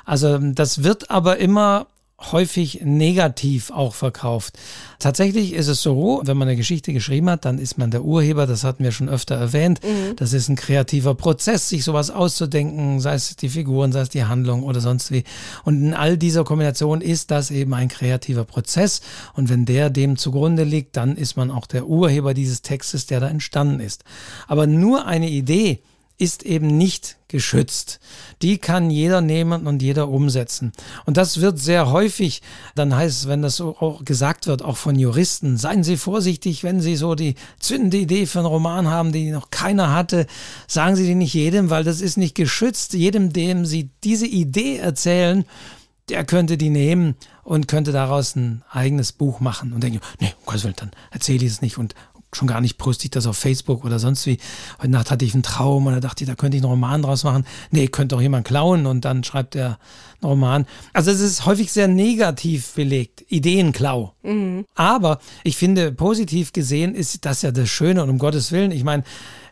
Also das wird aber immer häufig negativ auch verkauft. Tatsächlich ist es so, wenn man eine Geschichte geschrieben hat, dann ist man der Urheber, das hatten wir schon öfter erwähnt. Mhm. Das ist ein kreativer Prozess, sich sowas auszudenken, sei es die Figuren, sei es die Handlung oder sonst wie. Und in all dieser Kombination ist das eben ein kreativer Prozess. Und wenn der dem zugrunde liegt, dann ist man auch der Urheber dieses Textes, der da entstanden ist. Aber nur eine Idee, ist eben nicht geschützt. Die kann jeder nehmen und jeder umsetzen. Und das wird sehr häufig, dann heißt es, wenn das auch gesagt wird, auch von Juristen, seien Sie vorsichtig, wenn Sie so die zündende Idee für einen Roman haben, die noch keiner hatte, sagen Sie die nicht jedem, weil das ist nicht geschützt. Jedem, dem Sie diese Idee erzählen, der könnte die nehmen und könnte daraus ein eigenes Buch machen und denken, nee, um Gottes Willen, dann erzähle ich es nicht und schon gar nicht poste ich das auf Facebook oder sonst wie. Heute Nacht hatte ich einen Traum und da dachte ich, da könnte ich einen Roman draus machen. Nee, könnte doch jemand klauen und dann schreibt er einen Roman. Also es ist häufig sehr negativ belegt, Ideenklau. Mhm. Aber ich finde, positiv gesehen ist das ja das Schöne und um Gottes Willen, ich meine,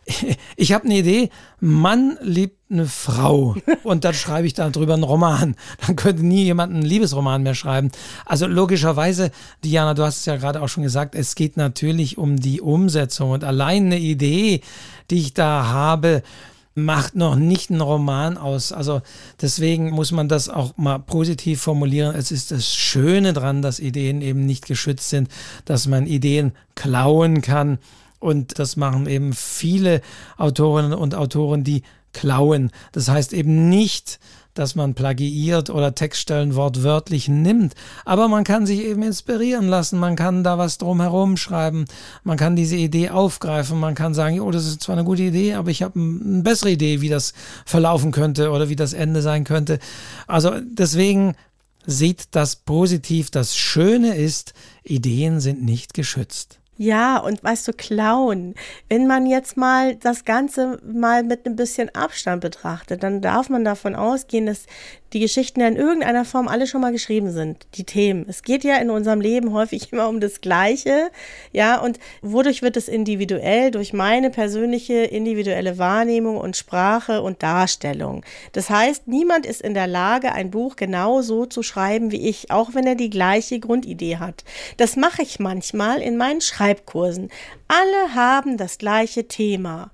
[laughs] ich habe eine Idee, Mann liebt eine Frau [laughs] und dann schreibe ich darüber einen Roman. Dann könnte nie jemand einen Liebesroman mehr schreiben. Also logischerweise, Diana, du hast es ja gerade auch schon gesagt, es geht natürlich um die Umsetzung und allein eine Idee, die ich da habe, macht noch nicht einen Roman aus. Also deswegen muss man das auch mal positiv formulieren. Es ist das Schöne dran, dass Ideen eben nicht geschützt sind, dass man Ideen klauen kann und das machen eben viele Autorinnen und Autoren, die klauen. Das heißt eben nicht, dass man plagiiert oder Textstellen wortwörtlich nimmt. Aber man kann sich eben inspirieren lassen, man kann da was drumherum schreiben, man kann diese Idee aufgreifen, man kann sagen, oh, das ist zwar eine gute Idee, aber ich habe eine bessere Idee, wie das verlaufen könnte oder wie das Ende sein könnte. Also deswegen sieht das positiv. Das Schöne ist, Ideen sind nicht geschützt. Ja, und weißt du, klauen. Wenn man jetzt mal das Ganze mal mit ein bisschen Abstand betrachtet, dann darf man davon ausgehen, dass die Geschichten ja in irgendeiner Form alle schon mal geschrieben sind, die Themen. Es geht ja in unserem Leben häufig [laughs] immer um das Gleiche, ja, und wodurch wird es individuell? Durch meine persönliche individuelle Wahrnehmung und Sprache und Darstellung. Das heißt, niemand ist in der Lage, ein Buch genau so zu schreiben wie ich, auch wenn er die gleiche Grundidee hat. Das mache ich manchmal in meinen Schreibkursen. Alle haben das gleiche Thema.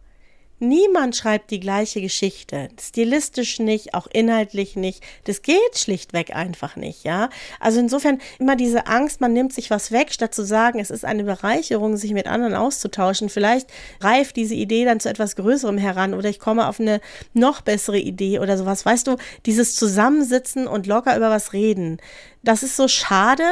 Niemand schreibt die gleiche Geschichte. Stilistisch nicht, auch inhaltlich nicht. Das geht schlichtweg einfach nicht, ja. Also insofern immer diese Angst, man nimmt sich was weg, statt zu sagen, es ist eine Bereicherung, sich mit anderen auszutauschen. Vielleicht reift diese Idee dann zu etwas Größerem heran oder ich komme auf eine noch bessere Idee oder sowas. Weißt du, dieses Zusammensitzen und locker über was reden, das ist so schade.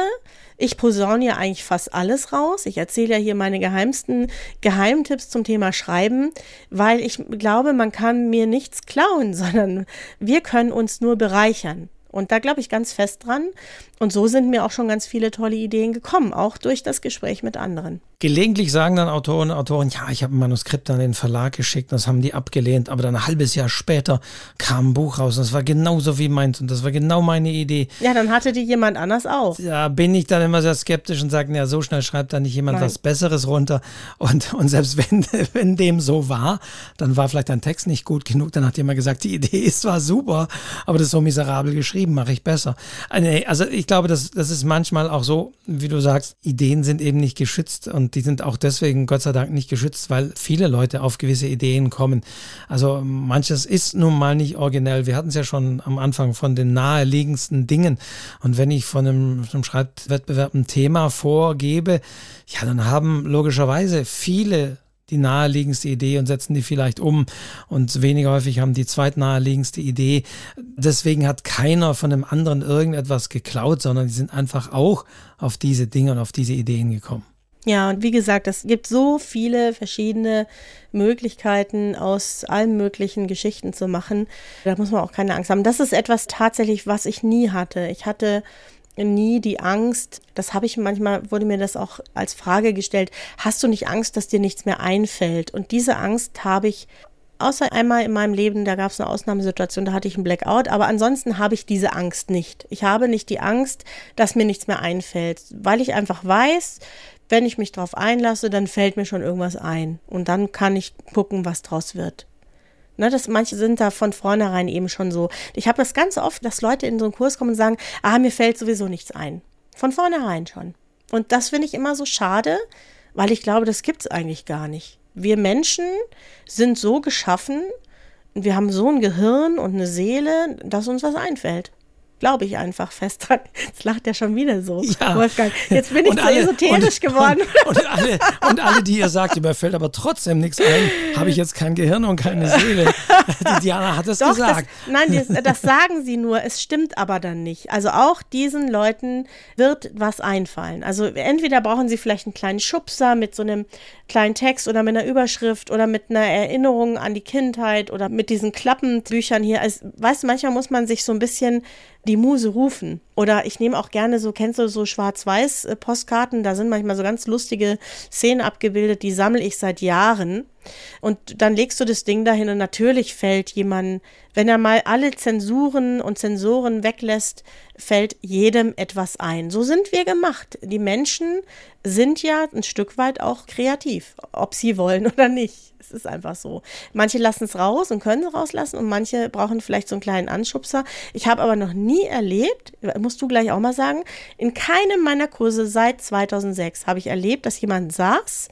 Ich posaune ja eigentlich fast alles raus. Ich erzähle ja hier meine geheimsten Geheimtipps zum Thema Schreiben, weil ich glaube, man kann mir nichts klauen, [laughs] sondern wir können uns nur bereichern. Und da glaube ich ganz fest dran. Und so sind mir auch schon ganz viele tolle Ideen gekommen, auch durch das Gespräch mit anderen. Gelegentlich sagen dann Autoren und Autoren, ja, ich habe ein Manuskript an den Verlag geschickt, das haben die abgelehnt, aber dann ein halbes Jahr später kam ein Buch raus und das war genauso wie meins und das war genau meine Idee. Ja, dann hatte die jemand anders auch. Da bin ich dann immer sehr skeptisch und sage, ja, so schnell schreibt da nicht jemand Nein. was Besseres runter. Und, und selbst [laughs] wenn, wenn dem so war, dann war vielleicht dein Text nicht gut genug, dann hat jemand gesagt, die Idee ist zwar super, aber das ist so miserabel geschrieben, mache ich besser. Äh, also ich glaube, das, das ist manchmal auch so, wie du sagst, Ideen sind eben nicht geschützt und die sind auch deswegen Gott sei Dank nicht geschützt, weil viele Leute auf gewisse Ideen kommen. Also manches ist nun mal nicht originell. Wir hatten es ja schon am Anfang von den naheliegendsten Dingen. Und wenn ich von einem, einem Schreibwettbewerb ein Thema vorgebe, ja, dann haben logischerweise viele die naheliegendste Idee und setzen die vielleicht um. Und weniger häufig haben die zweitnaheliegendste Idee. Deswegen hat keiner von dem anderen irgendetwas geklaut, sondern die sind einfach auch auf diese Dinge und auf diese Ideen gekommen. Ja, und wie gesagt, es gibt so viele verschiedene Möglichkeiten, aus allen möglichen Geschichten zu machen. Da muss man auch keine Angst haben. Das ist etwas tatsächlich, was ich nie hatte. Ich hatte nie die Angst, das habe ich manchmal, wurde mir das auch als Frage gestellt, hast du nicht Angst, dass dir nichts mehr einfällt? Und diese Angst habe ich außer einmal in meinem Leben, da gab es eine Ausnahmesituation, da hatte ich einen Blackout, aber ansonsten habe ich diese Angst nicht. Ich habe nicht die Angst, dass mir nichts mehr einfällt, weil ich einfach weiß, wenn ich mich darauf einlasse, dann fällt mir schon irgendwas ein und dann kann ich gucken, was draus wird. Ne, das, manche sind da von vornherein eben schon so. Ich habe das ganz oft, dass Leute in so einen Kurs kommen und sagen, ah, mir fällt sowieso nichts ein. Von vornherein schon. Und das finde ich immer so schade, weil ich glaube, das gibt es eigentlich gar nicht. Wir Menschen sind so geschaffen, wir haben so ein Gehirn und eine Seele, dass uns was einfällt. Glaube ich einfach fest dran. Jetzt lacht er schon wieder so, ja. Wolfgang. Jetzt bin ich und so alle, esoterisch und, geworden. Und, und, alle, und alle, die ihr sagt, mir fällt aber trotzdem nichts ein, habe ich jetzt kein Gehirn und keine Seele. Die Diana hat es Doch, gesagt. Das, nein, das, das sagen sie nur, es stimmt aber dann nicht. Also auch diesen Leuten wird was einfallen. Also entweder brauchen sie vielleicht einen kleinen Schubser mit so einem kleinen Text oder mit einer Überschrift oder mit einer Erinnerung an die Kindheit oder mit diesen Klappenbüchern hier. Also, weißt du, manchmal muss man sich so ein bisschen die Muse rufen. Oder ich nehme auch gerne so, kennst du so Schwarz-Weiß-Postkarten? Da sind manchmal so ganz lustige Szenen abgebildet, die sammle ich seit Jahren. Und dann legst du das Ding dahin und natürlich fällt jemand, wenn er mal alle Zensuren und Zensoren weglässt, fällt jedem etwas ein. So sind wir gemacht. Die Menschen sind ja ein Stück weit auch kreativ, ob sie wollen [laughs] oder nicht. Es ist einfach so. Manche lassen es raus und können es rauslassen und manche brauchen vielleicht so einen kleinen Anschubser. Ich habe aber noch nie erlebt, musst du gleich auch mal sagen, in keinem meiner Kurse seit 2006 habe ich erlebt, dass jemand saß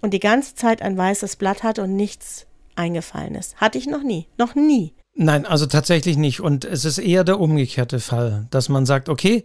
und die ganze Zeit ein weißes Blatt hatte und nichts eingefallen ist. Hatte ich noch nie. Noch nie. Nein, also tatsächlich nicht. Und es ist eher der umgekehrte Fall, dass man sagt, okay,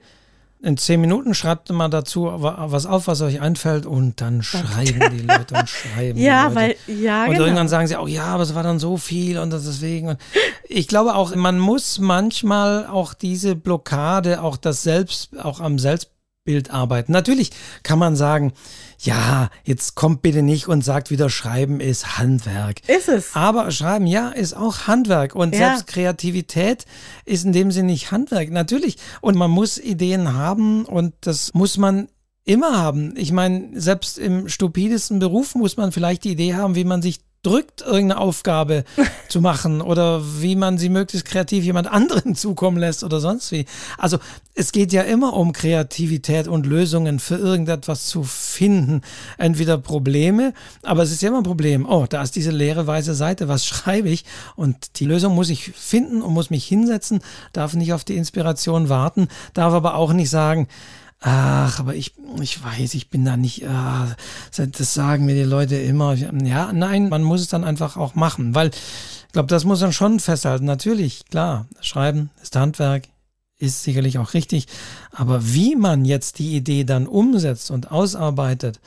in zehn Minuten schreibt mal dazu was auf, was euch einfällt und dann schreiben die [laughs] Leute und schreiben. ja, die Leute. weil, ja, Und genau. irgendwann sagen sie auch, ja, aber es war dann so viel und deswegen. Und ich glaube auch, man muss manchmal auch diese Blockade, auch das Selbst, auch am Selbst Bild arbeiten. Natürlich kann man sagen, ja, jetzt kommt bitte nicht und sagt wieder, Schreiben ist Handwerk. Ist es. Aber Schreiben, ja, ist auch Handwerk. Und ja. selbst Kreativität ist in dem Sinne nicht Handwerk. Natürlich. Und man muss Ideen haben und das muss man immer haben. Ich meine, selbst im stupidesten Beruf muss man vielleicht die Idee haben, wie man sich drückt, irgendeine Aufgabe [laughs] zu machen oder wie man sie möglichst kreativ jemand anderen [laughs] zukommen lässt oder sonst wie. Also es geht ja immer um Kreativität und Lösungen für irgendetwas zu finden. Entweder Probleme, aber es ist ja immer ein Problem. Oh, da ist diese leere weiße Seite, was [laughs] schreibe ich? Und die Lösung muss ich finden und muss mich hinsetzen, darf nicht auf die Inspiration warten, darf aber auch nicht sagen, ach, aber ich, ich weiß, ich bin da nicht, ah, das sagen mir die Leute immer. Ja, nein, man muss es dann einfach auch machen, weil ich glaube, das muss man schon festhalten. Natürlich, klar, Schreiben ist Handwerk, ist sicherlich auch richtig, aber wie man jetzt die Idee dann umsetzt und ausarbeitet,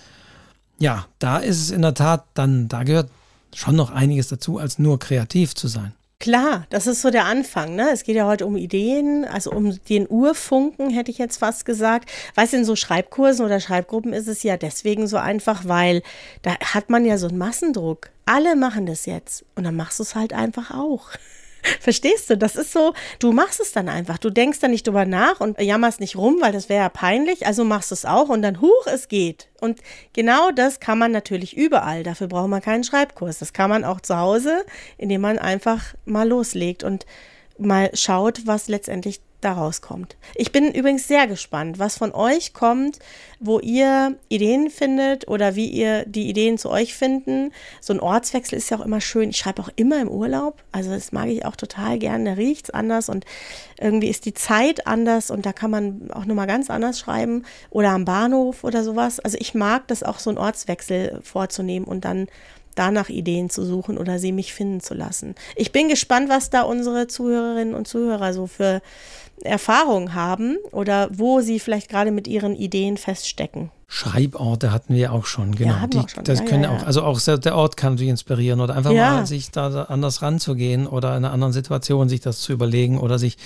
ja, da ist es in der Tat dann, da gehört schon noch einiges dazu, als nur kreativ zu sein. Klar, das ist so der Anfang. Ne? Es geht ja heute um Ideen, also um den Urfunken, hätte ich jetzt fast gesagt. Weißt du, in so Schreibkursen oder Schreibgruppen ist es ja deswegen so einfach, weil da hat man ja so einen Massendruck. Alle machen das jetzt und dann machst du es halt einfach auch. Verstehst du? Das ist so, du machst es dann einfach. Du denkst dann nicht drüber nach und jammerst nicht rum, weil das wäre ja peinlich. Also machst es auch und dann huch, es geht. Und genau das kann man natürlich überall. Dafür braucht man keinen Schreibkurs. Das kann man auch zu Hause, indem man einfach mal loslegt und mal schaut, was letztendlich daraus kommt. Ich bin übrigens sehr gespannt, was von euch kommt, wo ihr Ideen findet oder wie ihr die Ideen zu euch finden. So ein Ortswechsel ist ja auch immer schön. Ich schreibe auch immer im Urlaub. Also das mag ich auch total gern. Da riecht es anders und irgendwie ist die Zeit anders und da kann man auch nochmal ganz anders schreiben. Oder am Bahnhof oder sowas. Also ich mag das auch, so einen Ortswechsel vorzunehmen und dann danach Ideen zu suchen oder sie mich finden zu lassen. Ich bin gespannt, was da unsere Zuhörerinnen und Zuhörer so für Erfahrung haben oder wo sie vielleicht gerade mit ihren Ideen feststecken. Schreiborte hatten wir auch schon, genau. Ja, die, schon. Das ja, können ja, auch, also auch der Ort kann sich inspirieren oder einfach mal sich da anders ranzugehen oder in einer anderen Situation sich das zu überlegen oder sich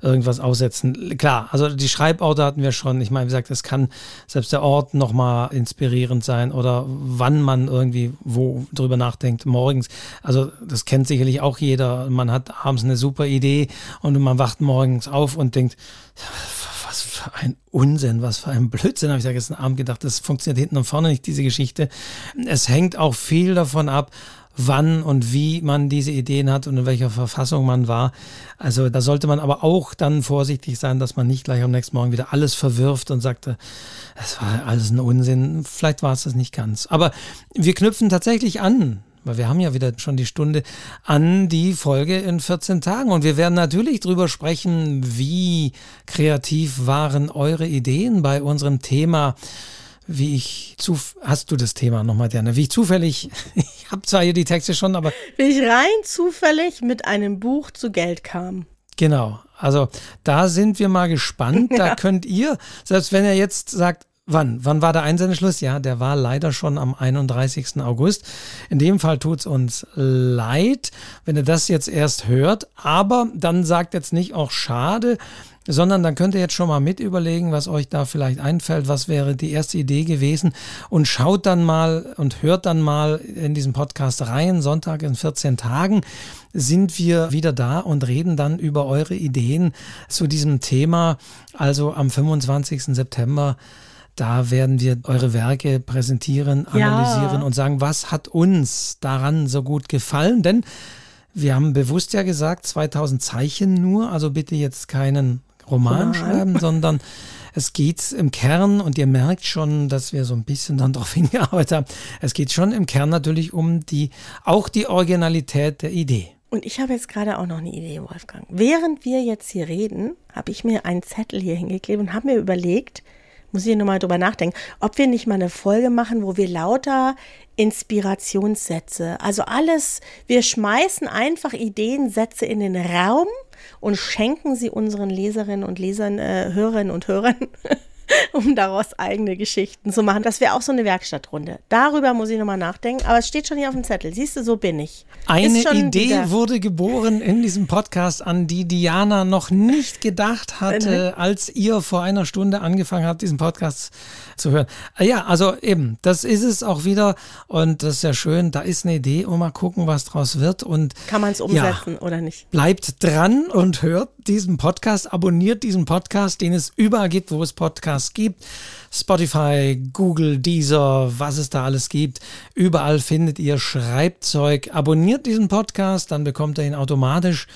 irgendwas aussetzen. Klar, also die Schreiborte hatten wir schon. Ich meine, wie gesagt, es kann selbst der Ort nochmal inspirierend sein oder wann man irgendwie wo drüber nachdenkt, morgens. Also das kennt sicherlich auch jeder. Man hat abends eine super Idee und man wacht morgens auf und denkt, was für ein Unsinn, was für ein Blödsinn, habe ich da gestern Abend gedacht. Das funktioniert hinten und vorne nicht, diese Geschichte. Es hängt auch viel davon ab, wann und wie man diese Ideen hat und in welcher Verfassung man war. Also da sollte man aber auch dann vorsichtig sein, dass man nicht gleich am nächsten Morgen wieder alles verwirft und sagte, es war alles ein Unsinn. Vielleicht war es das nicht ganz. Aber wir knüpfen tatsächlich an weil wir haben ja wieder schon die Stunde an die Folge in 14 Tagen. Und wir werden natürlich darüber sprechen, wie kreativ waren eure Ideen bei unserem Thema wie ich zu hast du das Thema nochmal Diana wie ich zufällig [laughs] ich habe zwar hier die Texte schon aber wie ich rein zufällig mit einem Buch zu Geld kam. Genau. Also da sind wir mal gespannt. Da [laughs] könnt ihr selbst wenn ihr jetzt sagt Wann? Wann war der Einsendeschluss? Ja, der war leider schon am 31. August. In dem Fall tut's uns leid, wenn ihr das jetzt erst hört. Aber dann sagt jetzt nicht auch schade, sondern dann könnt ihr jetzt schon mal mit überlegen, was euch da vielleicht einfällt, was wäre die erste Idee gewesen und schaut dann mal und hört dann mal in diesem Podcast rein. Sonntag in 14 Tagen sind wir wieder da und reden dann über eure Ideen zu diesem Thema. Also am 25. September da werden wir eure Werke präsentieren, analysieren ja. und sagen, was hat uns daran so gut gefallen? Denn wir haben bewusst ja gesagt, 2000 Zeichen nur, also bitte jetzt keinen Roman Roman. schreiben, [laughs] sondern es geht im Kern, und ihr merkt schon, dass wir so ein bisschen dann darauf [laughs] hingearbeitet haben, es geht schon im Kern natürlich um die, auch die Originalität der Idee. Und ich habe jetzt gerade auch noch eine Idee, Wolfgang. Während wir jetzt hier reden, habe ich mir einen Zettel hier hingeklebt und habe mir überlegt, muss ich nochmal drüber nachdenken, ob wir nicht mal eine Folge machen, wo wir lauter Inspirationssätze, also alles, wir schmeißen einfach Ideensätze in den Raum und schenken sie unseren Leserinnen und Lesern, äh, Hörerinnen und Hörern. [laughs] [laughs] um daraus eigene Geschichten zu machen. Das wäre auch so eine Werkstattrunde. Darüber muss ich nochmal nachdenken, aber es steht schon hier auf dem Zettel. Siehst du, so bin ich. Eine Idee wieder. wurde geboren in diesem Podcast, an die Diana noch nicht gedacht hatte, [laughs] als ihr vor einer Stunde angefangen habt, diesen Podcast zu hören. Ja, also eben, das ist es auch wieder und das ist ja schön. Da ist eine Idee und mal gucken, was draus wird. Und kann man es umsetzen ja, oder nicht? Bleibt dran und hört diesen Podcast, abonniert diesen Podcast, den es überall gibt, wo es Podcasts gibt. Spotify, Google, Deezer, was es da alles gibt. Überall findet ihr Schreibzeug. Abonniert diesen Podcast, dann bekommt ihr ihn automatisch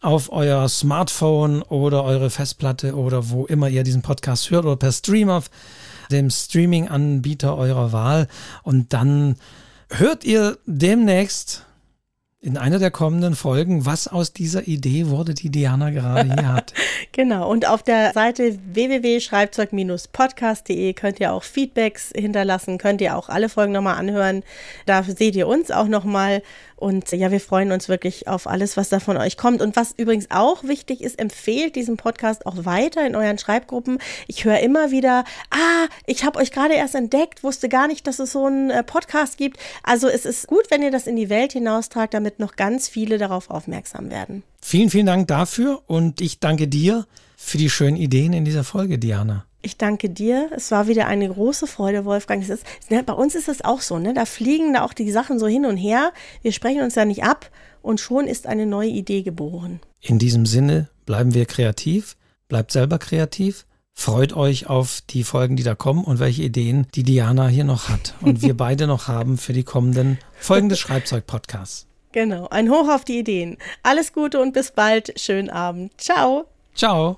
auf euer Smartphone oder eure Festplatte oder wo immer ihr diesen Podcast hört oder per Stream auf dem Streaming-Anbieter eurer Wahl. Und dann hört ihr demnächst in einer der kommenden Folgen, was aus dieser Idee wurde, die Diana gerade hier hat. [laughs] genau, und auf der Seite www.schreibzeug-podcast.de könnt ihr auch Feedbacks hinterlassen, könnt ihr auch alle Folgen nochmal anhören. Da seht ihr uns auch nochmal Und ja, wir freuen uns wirklich auf alles, was da von euch kommt. Und was übrigens auch wichtig ist, empfehlt diesen Podcast auch weiter in euren Schreibgruppen. Ich höre immer wieder, ah, ich habe euch gerade erst entdeckt, wusste gar nicht, dass es so einen äh, Podcast gibt. Also es ist gut, wenn ihr das in die Welt hinaustragt, damit noch ganz viele darauf aufmerksam werden. Vielen, vielen Dank dafür und ich danke dir für die schönen Ideen in dieser Folge, Diana. Ich danke dir. Es war wieder eine große Freude, Wolfgang. Es ist, ne, bei uns ist es auch so, ne? Da fliegen da auch die Sachen so hin und her. Wir sprechen uns ja nicht ab und schon ist eine neue Idee geboren. In diesem Sinne bleiben wir kreativ, bleibt selber kreativ, freut euch auf die Folgen, die da kommen und welche Ideen die Diana hier noch hat [laughs] und wir beide noch haben für die kommenden Folgen des Schreibzeug-Podcasts. Genau, ein Hoch auf die Ideen. Alles Gute und bis bald. Schönen Abend. Ciao. Ciao.